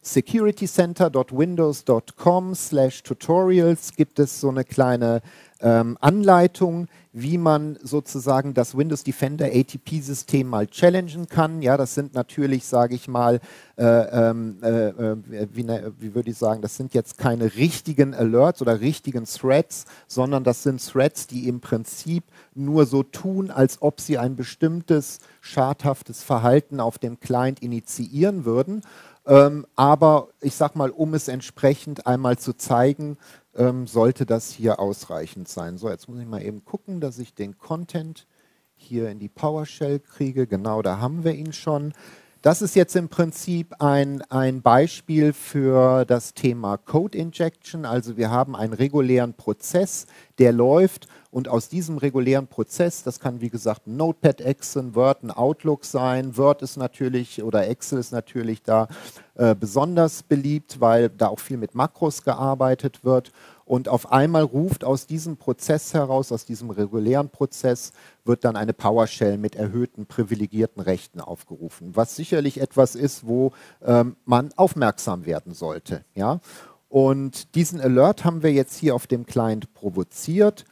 S2: securitycenter.windows.com slash tutorials gibt es so eine kleine ähm, Anleitung, wie man sozusagen das Windows Defender ATP-System mal challengen kann. Ja, das sind natürlich, sage ich mal, äh, ähm, äh, äh, wie, ne, wie würde ich sagen, das sind jetzt keine richtigen Alerts oder richtigen Threads, sondern das sind Threads, die im Prinzip nur so tun, als ob sie ein bestimmtes schadhaftes Verhalten auf dem Client initiieren würden. Ähm, aber ich sage mal, um es entsprechend einmal zu zeigen, ähm, sollte das hier ausreichend sein. So, jetzt muss ich mal eben gucken, dass ich den Content hier in die PowerShell kriege. Genau, da haben wir ihn schon. Das ist jetzt im Prinzip ein, ein Beispiel für das Thema Code Injection. Also wir haben einen regulären Prozess, der läuft und aus diesem regulären Prozess, das kann wie gesagt ein Notepad, Excel, Word, ein Outlook sein. Word ist natürlich oder Excel ist natürlich da äh, besonders beliebt, weil da auch viel mit Makros gearbeitet wird. Und auf einmal ruft aus diesem Prozess heraus, aus diesem regulären Prozess, wird dann eine PowerShell mit erhöhten privilegierten Rechten aufgerufen, was sicherlich etwas ist, wo ähm, man aufmerksam werden sollte. Ja? Und diesen Alert haben wir jetzt hier auf dem Client provoziert.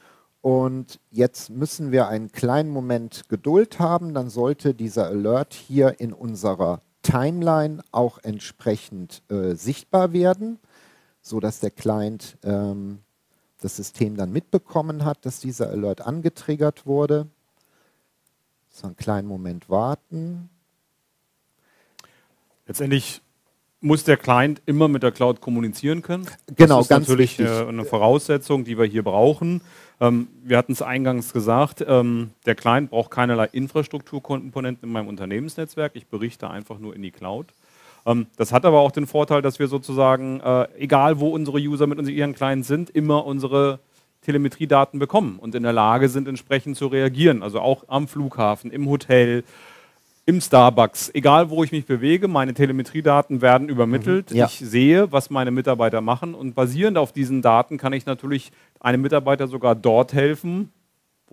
S2: Und jetzt müssen wir einen kleinen Moment Geduld haben. Dann sollte dieser Alert hier in unserer Timeline auch entsprechend äh, sichtbar werden so dass der Client ähm, das System dann mitbekommen hat, dass dieser Alert angetriggert wurde. So einen kleinen Moment warten.
S1: Letztendlich muss der Client immer mit der Cloud kommunizieren können.
S2: Genau,
S1: das ist
S2: ganz
S1: natürlich
S2: wichtig.
S1: Äh, eine Voraussetzung, die wir hier brauchen. Ähm, wir hatten es eingangs gesagt, ähm, der Client braucht keinerlei Infrastrukturkomponenten in meinem Unternehmensnetzwerk. Ich berichte einfach nur in die Cloud. Ähm, das hat aber auch den Vorteil, dass wir sozusagen, äh, egal wo unsere User mit ihren Clients sind, immer unsere Telemetriedaten bekommen und in der Lage sind, entsprechend zu reagieren. Also auch am Flughafen, im Hotel, im Starbucks, egal wo ich mich bewege, meine Telemetriedaten werden übermittelt.
S2: Mhm, ja.
S1: Ich sehe, was meine Mitarbeiter machen und basierend auf diesen Daten kann ich natürlich einem Mitarbeiter sogar dort helfen,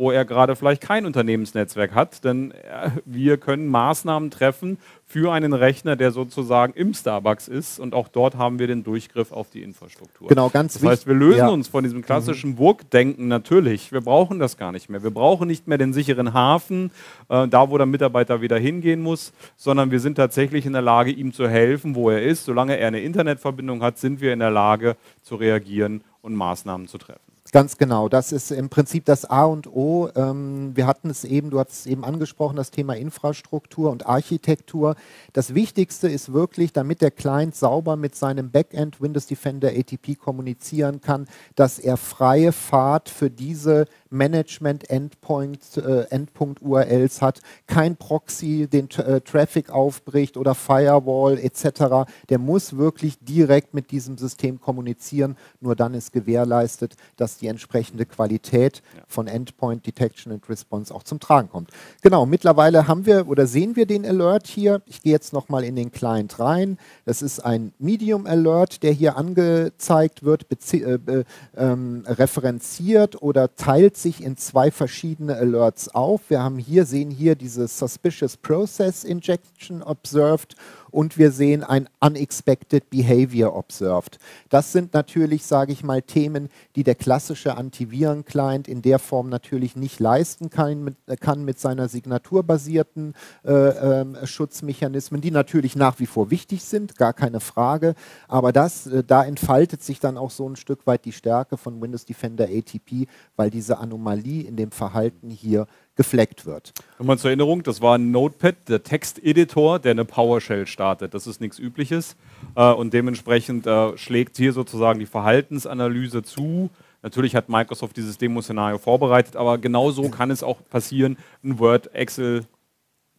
S1: wo er gerade vielleicht kein Unternehmensnetzwerk hat, denn äh, wir können Maßnahmen treffen für einen Rechner, der sozusagen im Starbucks ist und auch dort haben wir den Durchgriff auf die Infrastruktur.
S2: Genau, ganz
S1: Das heißt, wir lösen ja. uns von diesem klassischen mhm. Burgdenken natürlich. Wir brauchen das gar nicht mehr. Wir brauchen nicht mehr den sicheren Hafen, äh, da wo der Mitarbeiter wieder hingehen muss, sondern wir sind tatsächlich in der Lage, ihm zu helfen, wo er ist. Solange er eine Internetverbindung hat, sind wir in der Lage zu reagieren und Maßnahmen zu treffen.
S2: Ganz genau, das ist im Prinzip das A und O. Ähm, wir hatten es eben, du hast es eben angesprochen, das Thema Infrastruktur und Architektur. Das Wichtigste ist wirklich, damit der Client sauber mit seinem Backend Windows Defender ATP kommunizieren kann, dass er freie Fahrt für diese Management-Endpoint, äh, hat, kein Proxy den äh, Traffic aufbricht oder Firewall etc. Der muss wirklich direkt mit diesem System kommunizieren. Nur dann ist gewährleistet, dass die entsprechende Qualität von Endpoint Detection and Response auch zum Tragen kommt. Genau, mittlerweile haben wir oder sehen wir den Alert hier. Ich gehe jetzt nochmal in den Client rein. Das ist ein Medium Alert, der hier angezeigt wird, äh, äh, ähm, referenziert oder teilt sich in zwei verschiedene Alerts auf. Wir haben hier, sehen hier diese Suspicious Process Injection observed und wir sehen ein Unexpected Behavior Observed. Das sind natürlich, sage ich mal, Themen, die der klassische Antiviren-Client in der Form natürlich nicht leisten kann mit, kann mit seiner signaturbasierten äh, äh, Schutzmechanismen, die natürlich nach wie vor wichtig sind, gar keine Frage. Aber das, äh, da entfaltet sich dann auch so ein Stück weit die Stärke von Windows Defender ATP, weil diese Anomalie in dem Verhalten hier gefleckt wird.
S1: Nochmal zur Erinnerung, das war ein Notepad, der Texteditor, der eine PowerShell startet. Das ist nichts Übliches äh, und dementsprechend äh, schlägt hier sozusagen die Verhaltensanalyse zu. Natürlich hat Microsoft dieses Demo-Szenario vorbereitet, aber genauso kann es auch passieren, ein Word, Excel,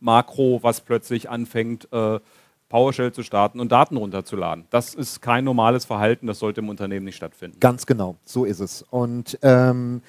S1: Makro, was plötzlich anfängt, äh, PowerShell zu starten und Daten runterzuladen. Das ist kein normales Verhalten, das sollte im Unternehmen nicht stattfinden.
S2: Ganz genau, so ist es. Und ähm,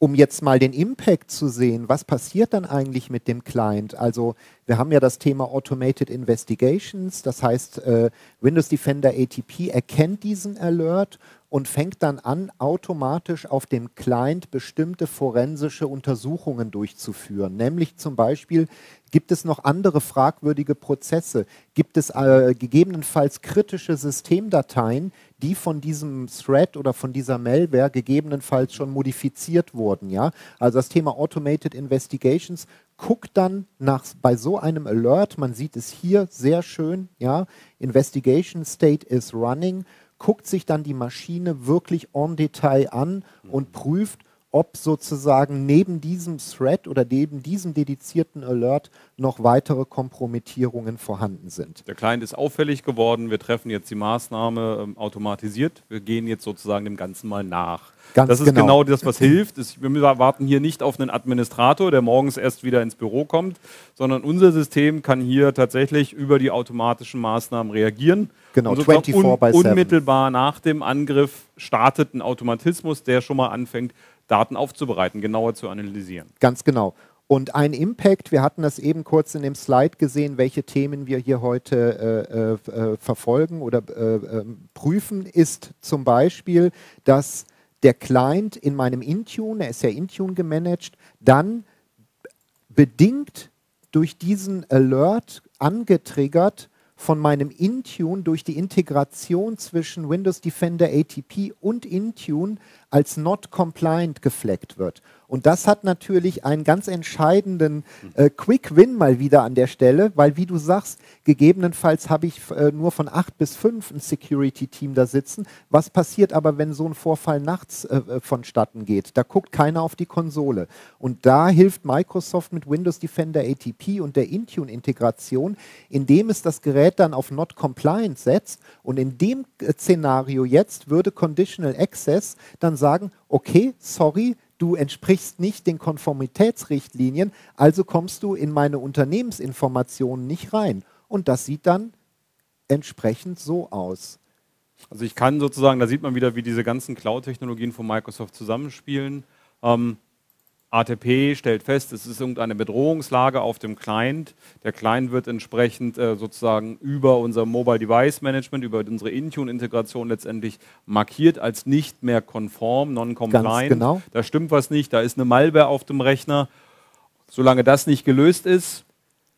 S2: um jetzt mal den Impact zu sehen, was passiert dann eigentlich mit dem Client? Also wir haben ja das Thema Automated Investigations, das heißt äh, Windows Defender ATP erkennt diesen Alert und fängt dann an, automatisch auf dem Client bestimmte forensische Untersuchungen durchzuführen. Nämlich zum Beispiel Gibt es noch andere fragwürdige Prozesse? Gibt es äh, gegebenenfalls kritische Systemdateien, die von diesem Thread oder von dieser Malware gegebenenfalls schon modifiziert wurden? Ja? Also das Thema Automated Investigations guckt dann nach, bei so einem Alert, man sieht es hier sehr schön, ja, Investigation State is running, guckt sich dann die Maschine wirklich en Detail an und prüft, ob sozusagen neben diesem Thread oder neben diesem dedizierten Alert noch weitere Kompromittierungen vorhanden sind.
S1: Der Client ist auffällig geworden, wir treffen jetzt die Maßnahme ähm, automatisiert, wir gehen jetzt sozusagen dem Ganzen mal nach. Ganz das ist genau. genau das, was hilft. Wir warten hier nicht auf einen Administrator, der morgens erst wieder ins Büro kommt, sondern unser System kann hier tatsächlich über die automatischen Maßnahmen reagieren.
S2: Genau, 24 un
S1: by 7. Unmittelbar nach dem Angriff startet ein Automatismus, der schon mal anfängt, Daten aufzubereiten, genauer zu analysieren.
S2: Ganz genau. Und ein Impact, wir hatten das eben kurz in dem Slide gesehen, welche Themen wir hier heute äh, äh, verfolgen oder äh, ähm, prüfen, ist zum Beispiel, dass der Client in meinem Intune, er ist ja Intune gemanagt, dann bedingt durch diesen Alert angetriggert von meinem Intune durch die Integration zwischen Windows Defender ATP und Intune als not compliant gefleckt wird. Und das hat natürlich einen ganz entscheidenden äh, Quick Win mal wieder an der Stelle, weil wie du sagst, gegebenenfalls habe ich äh, nur von acht bis fünf ein Security-Team da sitzen. Was passiert aber, wenn so ein Vorfall nachts äh, äh, vonstatten geht? Da guckt keiner auf die Konsole. Und da hilft Microsoft mit Windows Defender ATP und der Intune-Integration, indem es das Gerät dann auf Not Compliant setzt. Und in dem äh, Szenario jetzt würde Conditional Access dann sagen, okay, sorry, du entsprichst nicht den Konformitätsrichtlinien, also kommst du in meine Unternehmensinformationen nicht rein. Und das sieht dann entsprechend so aus.
S1: Also ich kann sozusagen, da sieht man wieder, wie diese ganzen Cloud-Technologien von Microsoft zusammenspielen. Ähm, ATP stellt fest, es ist irgendeine Bedrohungslage auf dem Client. Der Client wird entsprechend äh, sozusagen über unser Mobile Device Management, über unsere Intune-Integration letztendlich markiert als nicht mehr konform, non-compliant.
S2: Genau.
S1: Da stimmt was nicht, da ist eine Malware auf dem Rechner. Solange das nicht gelöst ist,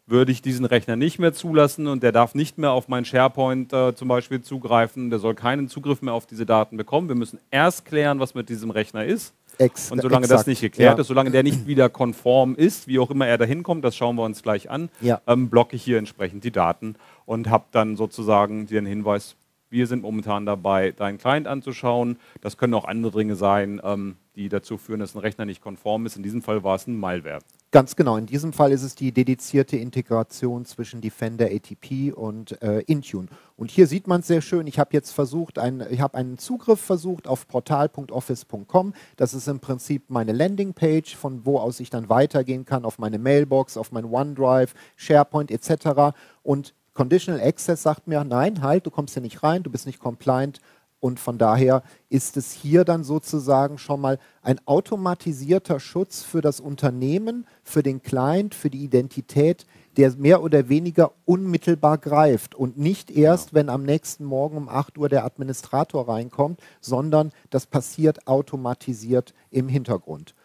S1: würde ich diesen Rechner nicht mehr zulassen und der darf nicht mehr auf meinen SharePoint äh, zum Beispiel zugreifen. Der soll keinen Zugriff mehr auf diese Daten bekommen. Wir müssen erst klären, was mit diesem Rechner ist. Ex und solange exakt. das nicht geklärt ja. ist, solange der nicht wieder konform ist, wie auch immer er dahin kommt, das schauen wir uns gleich an, ja. ähm, blocke ich hier entsprechend die Daten und habe dann sozusagen den Hinweis, wir sind momentan dabei, deinen Client anzuschauen. Das können auch andere Dinge sein, ähm, die dazu führen, dass ein Rechner nicht konform ist. In diesem Fall war es ein Malware.
S2: Ganz genau. In diesem Fall ist es die dedizierte Integration zwischen Defender ATP und äh, Intune. Und hier sieht man es sehr schön. Ich habe jetzt versucht, ein, ich habe einen Zugriff versucht auf portal.office.com. Das ist im Prinzip meine Landingpage, von wo aus ich dann weitergehen kann auf meine Mailbox, auf mein OneDrive, SharePoint etc. Und Conditional Access sagt mir, nein, halt, du kommst hier nicht rein, du bist nicht compliant und von daher ist es hier dann sozusagen schon mal ein automatisierter Schutz für das Unternehmen, für den Client, für die Identität, der mehr oder weniger unmittelbar greift und nicht erst, ja. wenn am nächsten Morgen um 8 Uhr der Administrator reinkommt, sondern das passiert automatisiert im Hintergrund.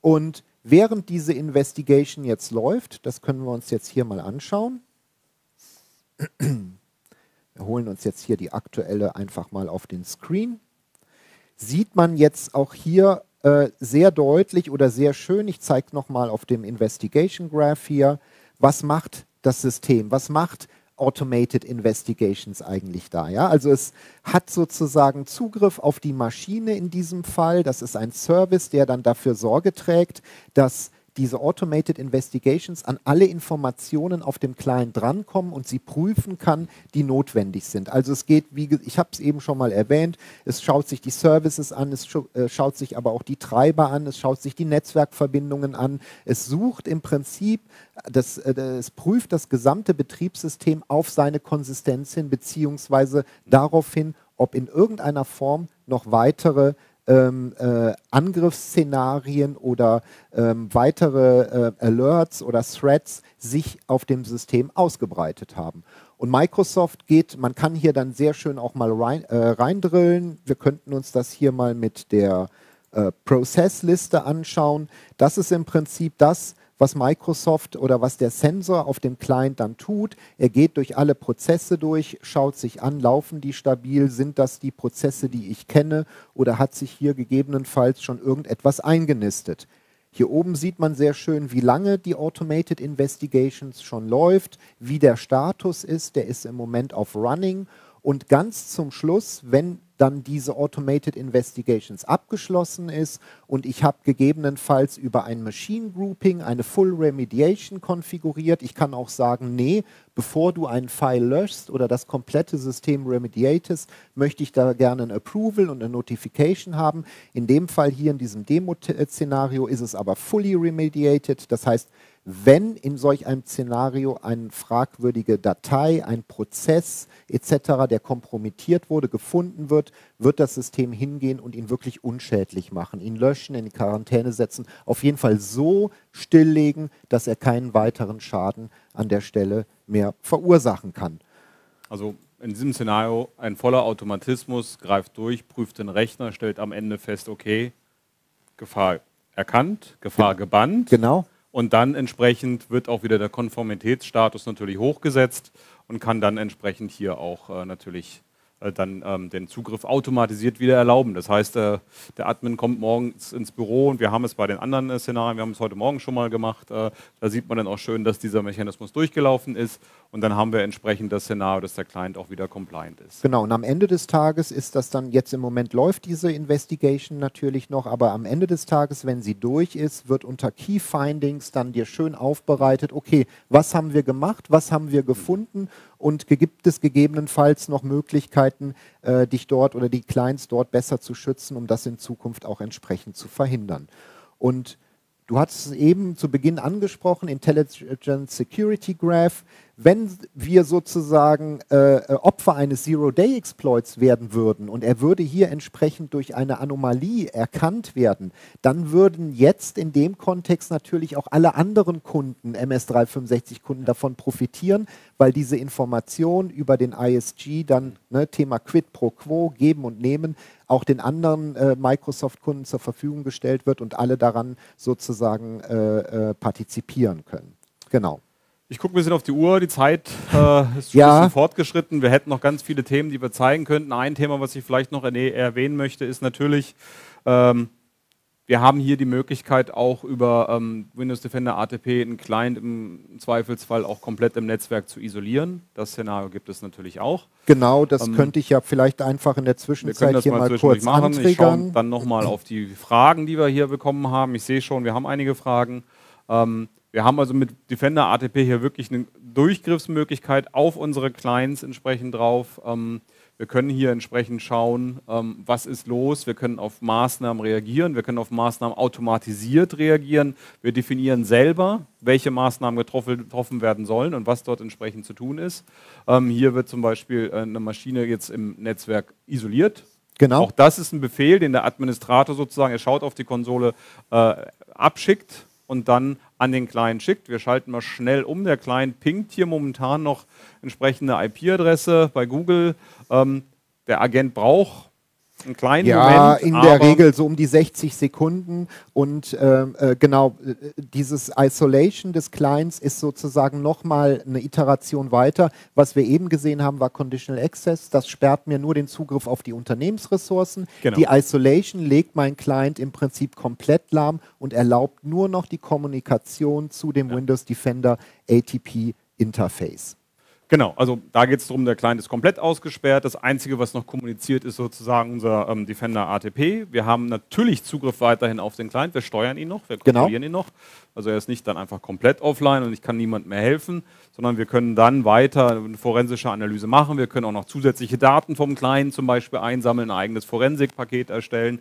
S2: Und während diese Investigation jetzt läuft, das können wir uns jetzt hier mal anschauen, wir holen uns jetzt hier die aktuelle einfach mal auf den Screen. Sieht man jetzt auch hier äh, sehr deutlich oder sehr schön, ich zeige nochmal auf dem Investigation Graph hier, was macht das System, was macht Automated Investigations eigentlich da. Ja? Also es hat sozusagen Zugriff auf die Maschine in diesem Fall. Das ist ein Service, der dann dafür Sorge trägt, dass diese Automated Investigations an alle Informationen auf dem Client drankommen und sie prüfen kann, die notwendig sind. Also es geht, wie ich habe es eben schon mal erwähnt, es schaut sich die Services an, es äh, schaut sich aber auch die Treiber an, es schaut sich die Netzwerkverbindungen an, es sucht im Prinzip, das, äh, es prüft das gesamte Betriebssystem auf seine Konsistenz hin, beziehungsweise darauf hin, ob in irgendeiner Form noch weitere ähm, äh, Angriffsszenarien oder ähm, weitere äh, Alerts oder Threads sich auf dem System ausgebreitet haben. Und Microsoft geht, man kann hier dann sehr schön auch mal rein, äh, reindrillen. Wir könnten uns das hier mal mit der äh, Prozessliste anschauen. Das ist im Prinzip das, was Microsoft oder was der Sensor auf dem Client dann tut. Er geht durch alle Prozesse durch, schaut sich an, laufen die stabil, sind das die Prozesse, die ich kenne oder hat sich hier gegebenenfalls schon irgendetwas eingenistet. Hier oben sieht man sehr schön, wie lange die Automated Investigations schon läuft, wie der Status ist. Der ist im Moment auf Running. Und ganz zum Schluss, wenn dann diese Automated Investigations abgeschlossen ist und ich habe gegebenenfalls über ein Machine Grouping eine Full Remediation konfiguriert. Ich kann auch sagen, nee, bevor du einen File löschst oder das komplette System remediatest, möchte ich da gerne ein Approval und eine Notification haben. In dem Fall hier in diesem Demo-Szenario ist es aber fully remediated. Das heißt, wenn in solch einem Szenario eine fragwürdige Datei, ein Prozess etc., der kompromittiert wurde, gefunden wird, wird das System hingehen und ihn wirklich unschädlich machen, ihn löschen, in die Quarantäne setzen, auf jeden Fall so stilllegen, dass er keinen weiteren Schaden an der Stelle mehr verursachen kann.
S1: Also in diesem Szenario ein voller Automatismus greift durch, prüft den Rechner, stellt am Ende fest, okay, Gefahr erkannt, Gefahr gebannt.
S2: Genau.
S1: Und dann entsprechend wird auch wieder der Konformitätsstatus natürlich hochgesetzt und kann dann entsprechend hier auch äh, natürlich dann ähm, den Zugriff automatisiert wieder erlauben. Das heißt, äh, der Admin kommt morgens ins Büro und wir haben es bei den anderen äh, Szenarien, wir haben es heute Morgen schon mal gemacht, äh, da sieht man dann auch schön, dass dieser Mechanismus durchgelaufen ist und dann haben wir entsprechend das Szenario, dass der Client auch wieder compliant ist.
S2: Genau, und am Ende des Tages ist das dann, jetzt im Moment läuft diese Investigation natürlich noch, aber am Ende des Tages, wenn sie durch ist, wird unter Key Findings dann dir schön aufbereitet, okay, was haben wir gemacht, was haben wir gefunden und gibt es gegebenenfalls noch Möglichkeiten, äh, dich dort oder die Clients dort besser zu schützen, um das in Zukunft auch entsprechend zu verhindern. Und Du hattest es eben zu Beginn angesprochen, Intelligent Security Graph. Wenn wir sozusagen äh, äh, Opfer eines Zero-Day-Exploits werden würden und er würde hier entsprechend durch eine Anomalie erkannt werden, dann würden jetzt in dem Kontext natürlich auch alle anderen Kunden, MS365-Kunden, davon profitieren, weil diese Information über den ISG dann ne, Thema Quid pro Quo, geben und nehmen, auch den anderen äh, Microsoft-Kunden zur Verfügung gestellt wird und alle daran sozusagen äh, äh, partizipieren können. Genau.
S1: Ich gucke ein bisschen auf die Uhr, die Zeit äh, ist schon ja. ein bisschen fortgeschritten. Wir hätten noch ganz viele Themen, die wir zeigen könnten. Ein Thema, was ich vielleicht noch erwähnen möchte, ist natürlich, ähm, wir haben hier die Möglichkeit, auch über ähm, Windows Defender ATP einen Client im Zweifelsfall auch komplett im Netzwerk zu isolieren. Das Szenario gibt es natürlich auch.
S2: Genau, das ähm, könnte ich ja vielleicht einfach in der Zwischenzeit hier mal, mal kurz machen. Antriggern.
S1: Ich schaue dann nochmal auf die Fragen, die wir hier bekommen haben. Ich sehe schon, wir haben einige Fragen. Ähm, wir haben also mit Defender ATP hier wirklich eine Durchgriffsmöglichkeit auf unsere Clients entsprechend drauf. Ähm, wir können hier entsprechend schauen, ähm, was ist los. Wir können auf Maßnahmen reagieren. Wir können auf Maßnahmen automatisiert reagieren. Wir definieren selber, welche Maßnahmen getroffen, werden sollen und was dort entsprechend zu tun ist. Ähm, hier wird zum Beispiel äh, eine Maschine jetzt im Netzwerk isoliert. Genau. Auch das ist ein Befehl, den der Administrator sozusagen, er schaut auf die Konsole, äh, abschickt und dann an den Client schickt. Wir schalten mal schnell um. Der Client pingt hier momentan noch entsprechende IP-Adresse bei Google. Ähm, der Agent braucht einen kleinen
S2: ja, Moment. in der Regel so um die 60 Sekunden. Und ähm, äh, genau, äh, dieses Isolation des Clients ist sozusagen nochmal eine Iteration weiter. Was wir eben gesehen haben, war Conditional Access. Das sperrt mir nur den Zugriff auf die Unternehmensressourcen. Genau. Die Isolation legt mein Client im Prinzip komplett lahm und erlaubt nur noch die Kommunikation zu dem ja. Windows Defender ATP Interface.
S1: Genau, also da geht es darum, der Client ist komplett ausgesperrt. Das Einzige, was noch kommuniziert, ist sozusagen unser ähm, Defender ATP. Wir haben natürlich Zugriff weiterhin auf den Client. Wir steuern ihn noch, wir genau. kontrollieren genau. ihn noch. Also er ist nicht dann einfach komplett offline und ich kann niemand mehr helfen, sondern wir können dann weiter eine forensische Analyse machen. Wir können auch noch zusätzliche Daten vom Client zum Beispiel einsammeln, ein eigenes Forensikpaket erstellen.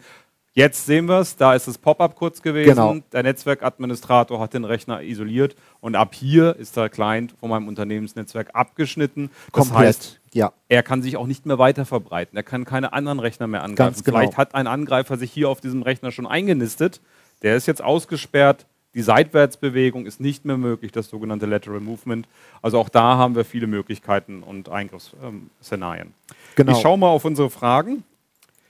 S1: Jetzt sehen wir es, da ist das Pop-up kurz gewesen. Genau. Der Netzwerkadministrator hat den Rechner isoliert und ab hier ist der Client von meinem Unternehmensnetzwerk abgeschnitten. Das Komplett. heißt, ja. er kann sich auch nicht mehr weiter verbreiten. Er kann keine anderen Rechner mehr angreifen. Genau. Vielleicht hat ein Angreifer sich hier auf diesem Rechner schon eingenistet. Der ist jetzt ausgesperrt. Die Seitwärtsbewegung ist nicht mehr möglich, das sogenannte Lateral Movement. Also auch da haben wir viele Möglichkeiten und Eingriffsszenarien. Genau. Ich schaue mal auf unsere Fragen.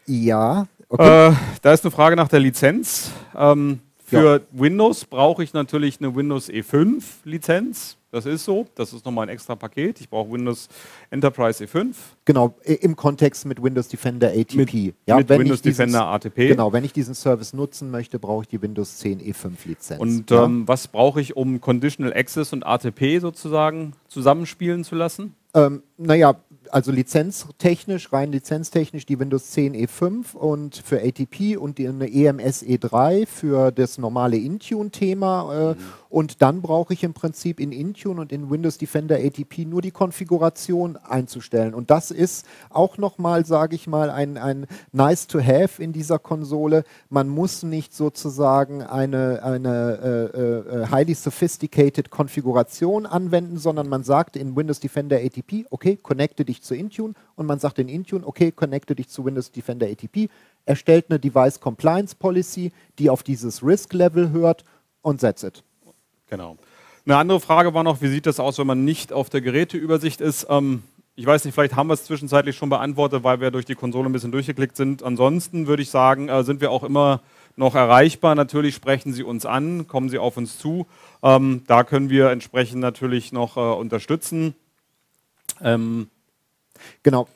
S2: Ja,
S1: Okay. Äh, da ist eine Frage nach der Lizenz. Ähm, Für ja. Windows brauche ich natürlich eine Windows E5 Lizenz. Das ist so. Das ist nochmal ein extra Paket. Ich brauche Windows Enterprise E5.
S2: Genau, im Kontext mit Windows Defender ATP.
S1: Mit, ja, mit Windows diesen, Defender ATP.
S2: Genau, wenn ich diesen Service nutzen möchte, brauche ich die Windows 10 E5 Lizenz.
S1: Und ja. ähm, was brauche ich, um Conditional Access und ATP sozusagen zusammenspielen zu lassen?
S2: Ähm, naja, also lizenztechnisch, rein lizenztechnisch die Windows 10 E5 und für ATP und die, EMS E3 für das normale Intune-Thema. Äh, mhm. Und dann brauche ich im Prinzip in Intune und in Windows Defender ATP nur die Konfiguration einzustellen. Und das ist auch nochmal, sage ich mal, ein, ein nice to have in dieser Konsole. Man muss nicht sozusagen eine, eine äh, äh, highly sophisticated Konfiguration anwenden, sondern man sagt in Windows Defender ATP, okay, connecte dich zu Intune und man sagt in Intune, okay, connecte dich zu Windows Defender ATP, erstellt eine Device Compliance Policy, die auf dieses Risk Level hört und setzt it.
S1: Genau. Eine andere Frage war noch, wie sieht das aus, wenn man nicht auf der Geräteübersicht ist? Ähm, ich weiß nicht, vielleicht haben wir es zwischenzeitlich schon beantwortet, weil wir durch die Konsole ein bisschen durchgeklickt sind. Ansonsten würde ich sagen, äh, sind wir auch immer noch erreichbar. Natürlich sprechen Sie uns an, kommen Sie auf uns zu. Ähm, da können wir entsprechend natürlich noch äh, unterstützen.
S2: Ähm genau.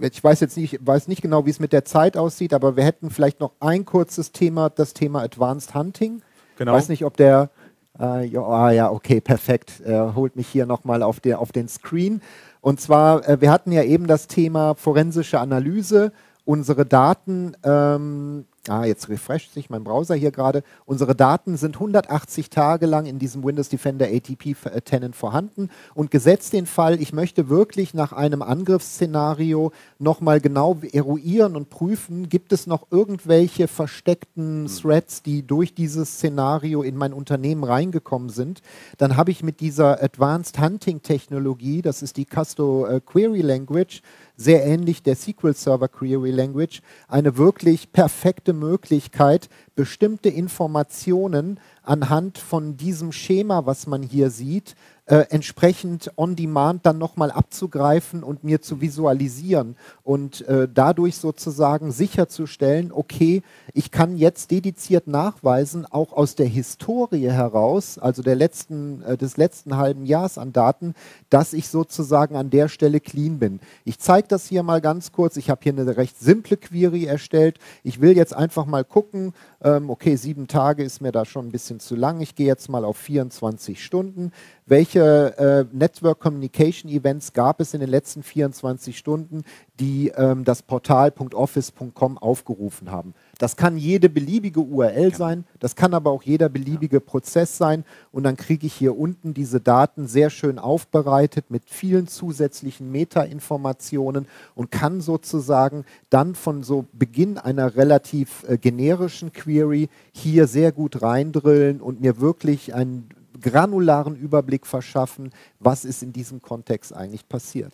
S2: Ich weiß jetzt nicht, weiß nicht genau, wie es mit der Zeit aussieht, aber wir hätten vielleicht noch ein kurzes Thema, das Thema Advanced Hunting. Genau. Ich weiß nicht, ob der äh, ah, ja, okay, perfekt. Er holt mich hier nochmal auf, auf den Screen. Und zwar, äh, wir hatten ja eben das Thema forensische Analyse. Unsere Daten ähm, Ah, jetzt refresht sich mein Browser hier gerade. Unsere Daten sind 180 Tage lang in diesem Windows Defender ATP äh, Tenant vorhanden und gesetzt den Fall, ich möchte wirklich nach einem Angriffsszenario nochmal genau eruieren und prüfen, gibt es noch irgendwelche versteckten hm. Threads, die durch dieses Szenario in mein Unternehmen reingekommen sind, dann habe ich mit dieser Advanced Hunting Technologie, das ist die Custo äh, Query Language, sehr ähnlich der SQL Server Query Language, eine wirklich perfekte Möglichkeit, bestimmte Informationen anhand von diesem Schema, was man hier sieht, äh, entsprechend on demand dann nochmal abzugreifen und mir zu visualisieren und äh, dadurch sozusagen sicherzustellen, okay, ich kann jetzt dediziert nachweisen, auch aus der Historie heraus, also der letzten, äh, des letzten halben Jahres an Daten, dass ich sozusagen an der Stelle clean bin. Ich zeige das hier mal ganz kurz. Ich habe hier eine recht simple Query erstellt. Ich will jetzt einfach mal gucken, ähm, okay, sieben Tage ist mir da schon ein bisschen zu lang. Ich gehe jetzt mal auf 24 Stunden welche äh, Network Communication Events gab es in den letzten 24 Stunden, die ähm, das Portal .office.com aufgerufen haben. Das kann jede beliebige URL ja. sein, das kann aber auch jeder beliebige ja. Prozess sein und dann kriege ich hier unten diese Daten sehr schön aufbereitet mit vielen zusätzlichen Metainformationen und kann sozusagen dann von so Beginn einer relativ äh, generischen Query hier sehr gut reindrillen und mir wirklich ein granularen Überblick verschaffen, was ist in diesem Kontext eigentlich passiert.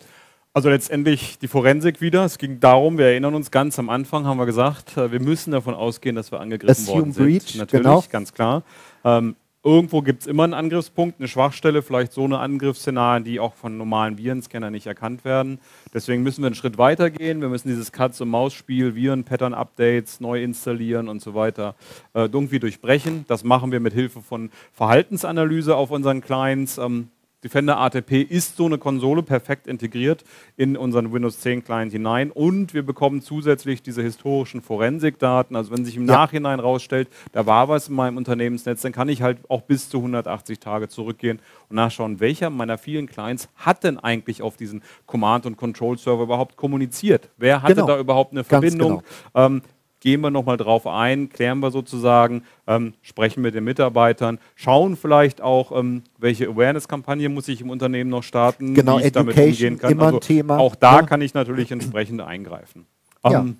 S1: Also letztendlich die Forensik wieder. Es ging darum, wir erinnern uns ganz am Anfang, haben wir gesagt, äh, wir müssen davon ausgehen, dass wir angegriffen Assume worden sind. Breach, Natürlich, genau. ganz klar. Ähm, irgendwo gibt es immer einen Angriffspunkt, eine Schwachstelle, vielleicht so eine Angriffsszenarien, die auch von normalen Virenscanner nicht erkannt werden. Deswegen müssen wir einen Schritt weiter gehen. Wir müssen dieses Katz-und-Maus-Spiel, Viren, Pattern-Updates neu installieren und so weiter äh, irgendwie durchbrechen. Das machen wir mit Hilfe von Verhaltensanalyse auf unseren Clients. Ähm, Defender ATP ist so eine Konsole perfekt integriert in unseren Windows 10 Client hinein und wir bekommen zusätzlich diese historischen Forensikdaten. Also wenn sich im ja. Nachhinein rausstellt, da war was in meinem Unternehmensnetz, dann kann ich halt auch bis zu 180 Tage zurückgehen und nachschauen, welcher meiner vielen Clients hat denn eigentlich auf diesen Command- und Control-Server überhaupt kommuniziert? Wer hatte genau. da überhaupt eine Verbindung? Genau. Ähm, gehen wir nochmal drauf ein, klären wir sozusagen, ähm, sprechen mit den Mitarbeitern, schauen vielleicht auch, ähm, welche Awareness-Kampagne muss ich im Unternehmen noch starten,
S2: genau, wie ich Education, damit umgehen kann.
S1: Immer
S2: also ein Thema.
S1: Auch da ja. kann ich natürlich entsprechend eingreifen. Ja. Ähm,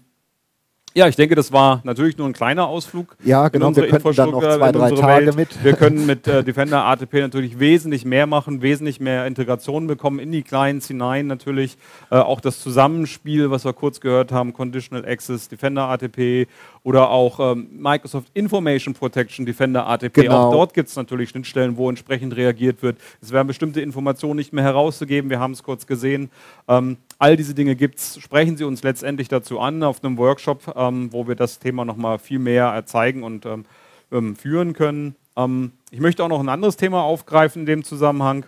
S1: ja, ich denke, das war natürlich nur ein kleiner Ausflug.
S2: Ja, genau. In unsere wir könnten dann noch zwei, drei Tage Welt.
S1: mit. Wir können mit äh, Defender ATP natürlich wesentlich mehr machen, wesentlich mehr Integration bekommen in die Clients hinein. Natürlich äh, auch das Zusammenspiel, was wir kurz gehört haben, Conditional Access, Defender ATP oder auch ähm, Microsoft Information Protection, Defender ATP. Genau. Auch dort gibt es natürlich Schnittstellen, wo entsprechend reagiert wird. Es werden bestimmte Informationen nicht mehr herauszugeben. Wir haben es kurz gesehen. Ähm, all diese Dinge gibt es. Sprechen Sie uns letztendlich dazu an auf einem Workshop, ähm, wo wir das Thema nochmal viel mehr zeigen und ähm, ähm, führen können. Ähm, ich möchte auch noch ein anderes Thema aufgreifen in dem Zusammenhang.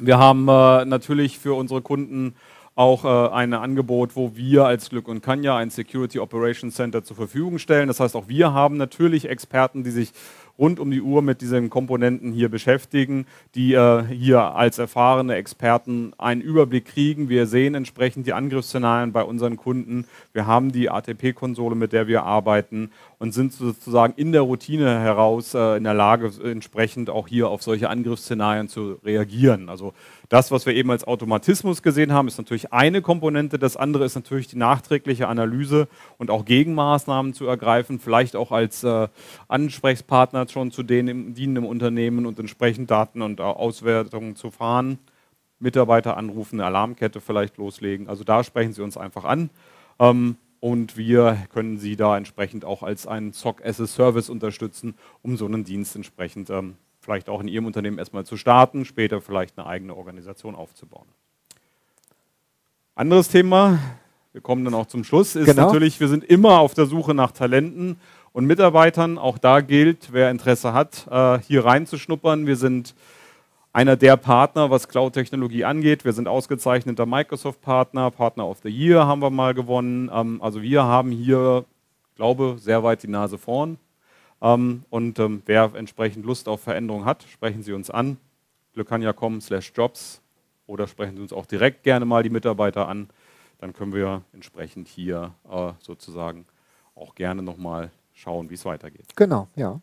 S1: Wir haben äh, natürlich für unsere Kunden auch äh, ein Angebot, wo wir als Glück und Kanya ein Security Operations Center zur Verfügung stellen. Das heißt, auch wir haben natürlich Experten, die sich rund um die Uhr mit diesen Komponenten hier beschäftigen, die äh, hier als erfahrene Experten einen Überblick kriegen. Wir sehen entsprechend die Angriffsszenarien bei unseren Kunden. Wir haben die ATP-Konsole, mit der wir arbeiten und sind sozusagen in der Routine heraus äh, in der Lage, entsprechend auch hier auf solche Angriffsszenarien zu reagieren. Also das, was wir eben als Automatismus gesehen haben, ist natürlich eine Komponente. Das andere ist natürlich die nachträgliche Analyse und auch Gegenmaßnahmen zu ergreifen, vielleicht auch als äh, Ansprechpartner schon zu den im, dienenden Unternehmen und entsprechend Daten und Auswertungen zu fahren. Mitarbeiter anrufen, eine Alarmkette vielleicht loslegen. Also da sprechen Sie uns einfach an. Ähm, und wir können Sie da entsprechend auch als einen SOC as a Service unterstützen, um so einen Dienst entsprechend ähm, vielleicht auch in Ihrem Unternehmen erstmal zu starten, später vielleicht eine eigene Organisation aufzubauen. Anderes Thema, wir kommen dann auch zum Schluss, ist genau. natürlich, wir sind immer auf der Suche nach Talenten und Mitarbeitern. Auch da gilt, wer Interesse hat, äh, hier reinzuschnuppern. Wir sind einer der Partner, was Cloud-Technologie angeht. Wir sind ausgezeichneter Microsoft-Partner, Partner of the Year haben wir mal gewonnen. Ähm, also wir haben hier, glaube sehr weit die Nase vorn. Ähm, und ähm, wer entsprechend Lust auf Veränderung hat, sprechen Sie uns an. glückania.com slash jobs oder sprechen Sie uns auch direkt gerne mal die Mitarbeiter an. Dann können wir entsprechend hier äh, sozusagen auch gerne nochmal schauen, wie es weitergeht.
S2: Genau, ja.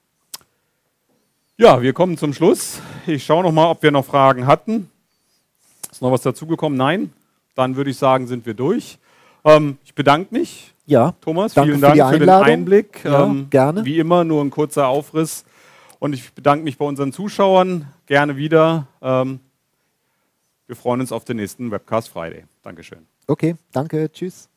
S1: Ja, wir kommen zum Schluss. Ich schaue nochmal, ob wir noch Fragen hatten. Ist noch was dazugekommen? Nein? Dann würde ich sagen, sind wir durch. Ähm, ich bedanke mich
S2: ja,
S1: Thomas, vielen Dank für, für, den Einblick.
S2: Ja, ähm, gerne.
S1: Wie immer nur ein kurzer Aufriss. Und ich bedanke mich bei unseren Zuschauern. Gerne wieder. Ähm, wir freuen uns auf den nächsten Webcast Friday. Dankeschön.
S2: Okay, danke. Tschüss.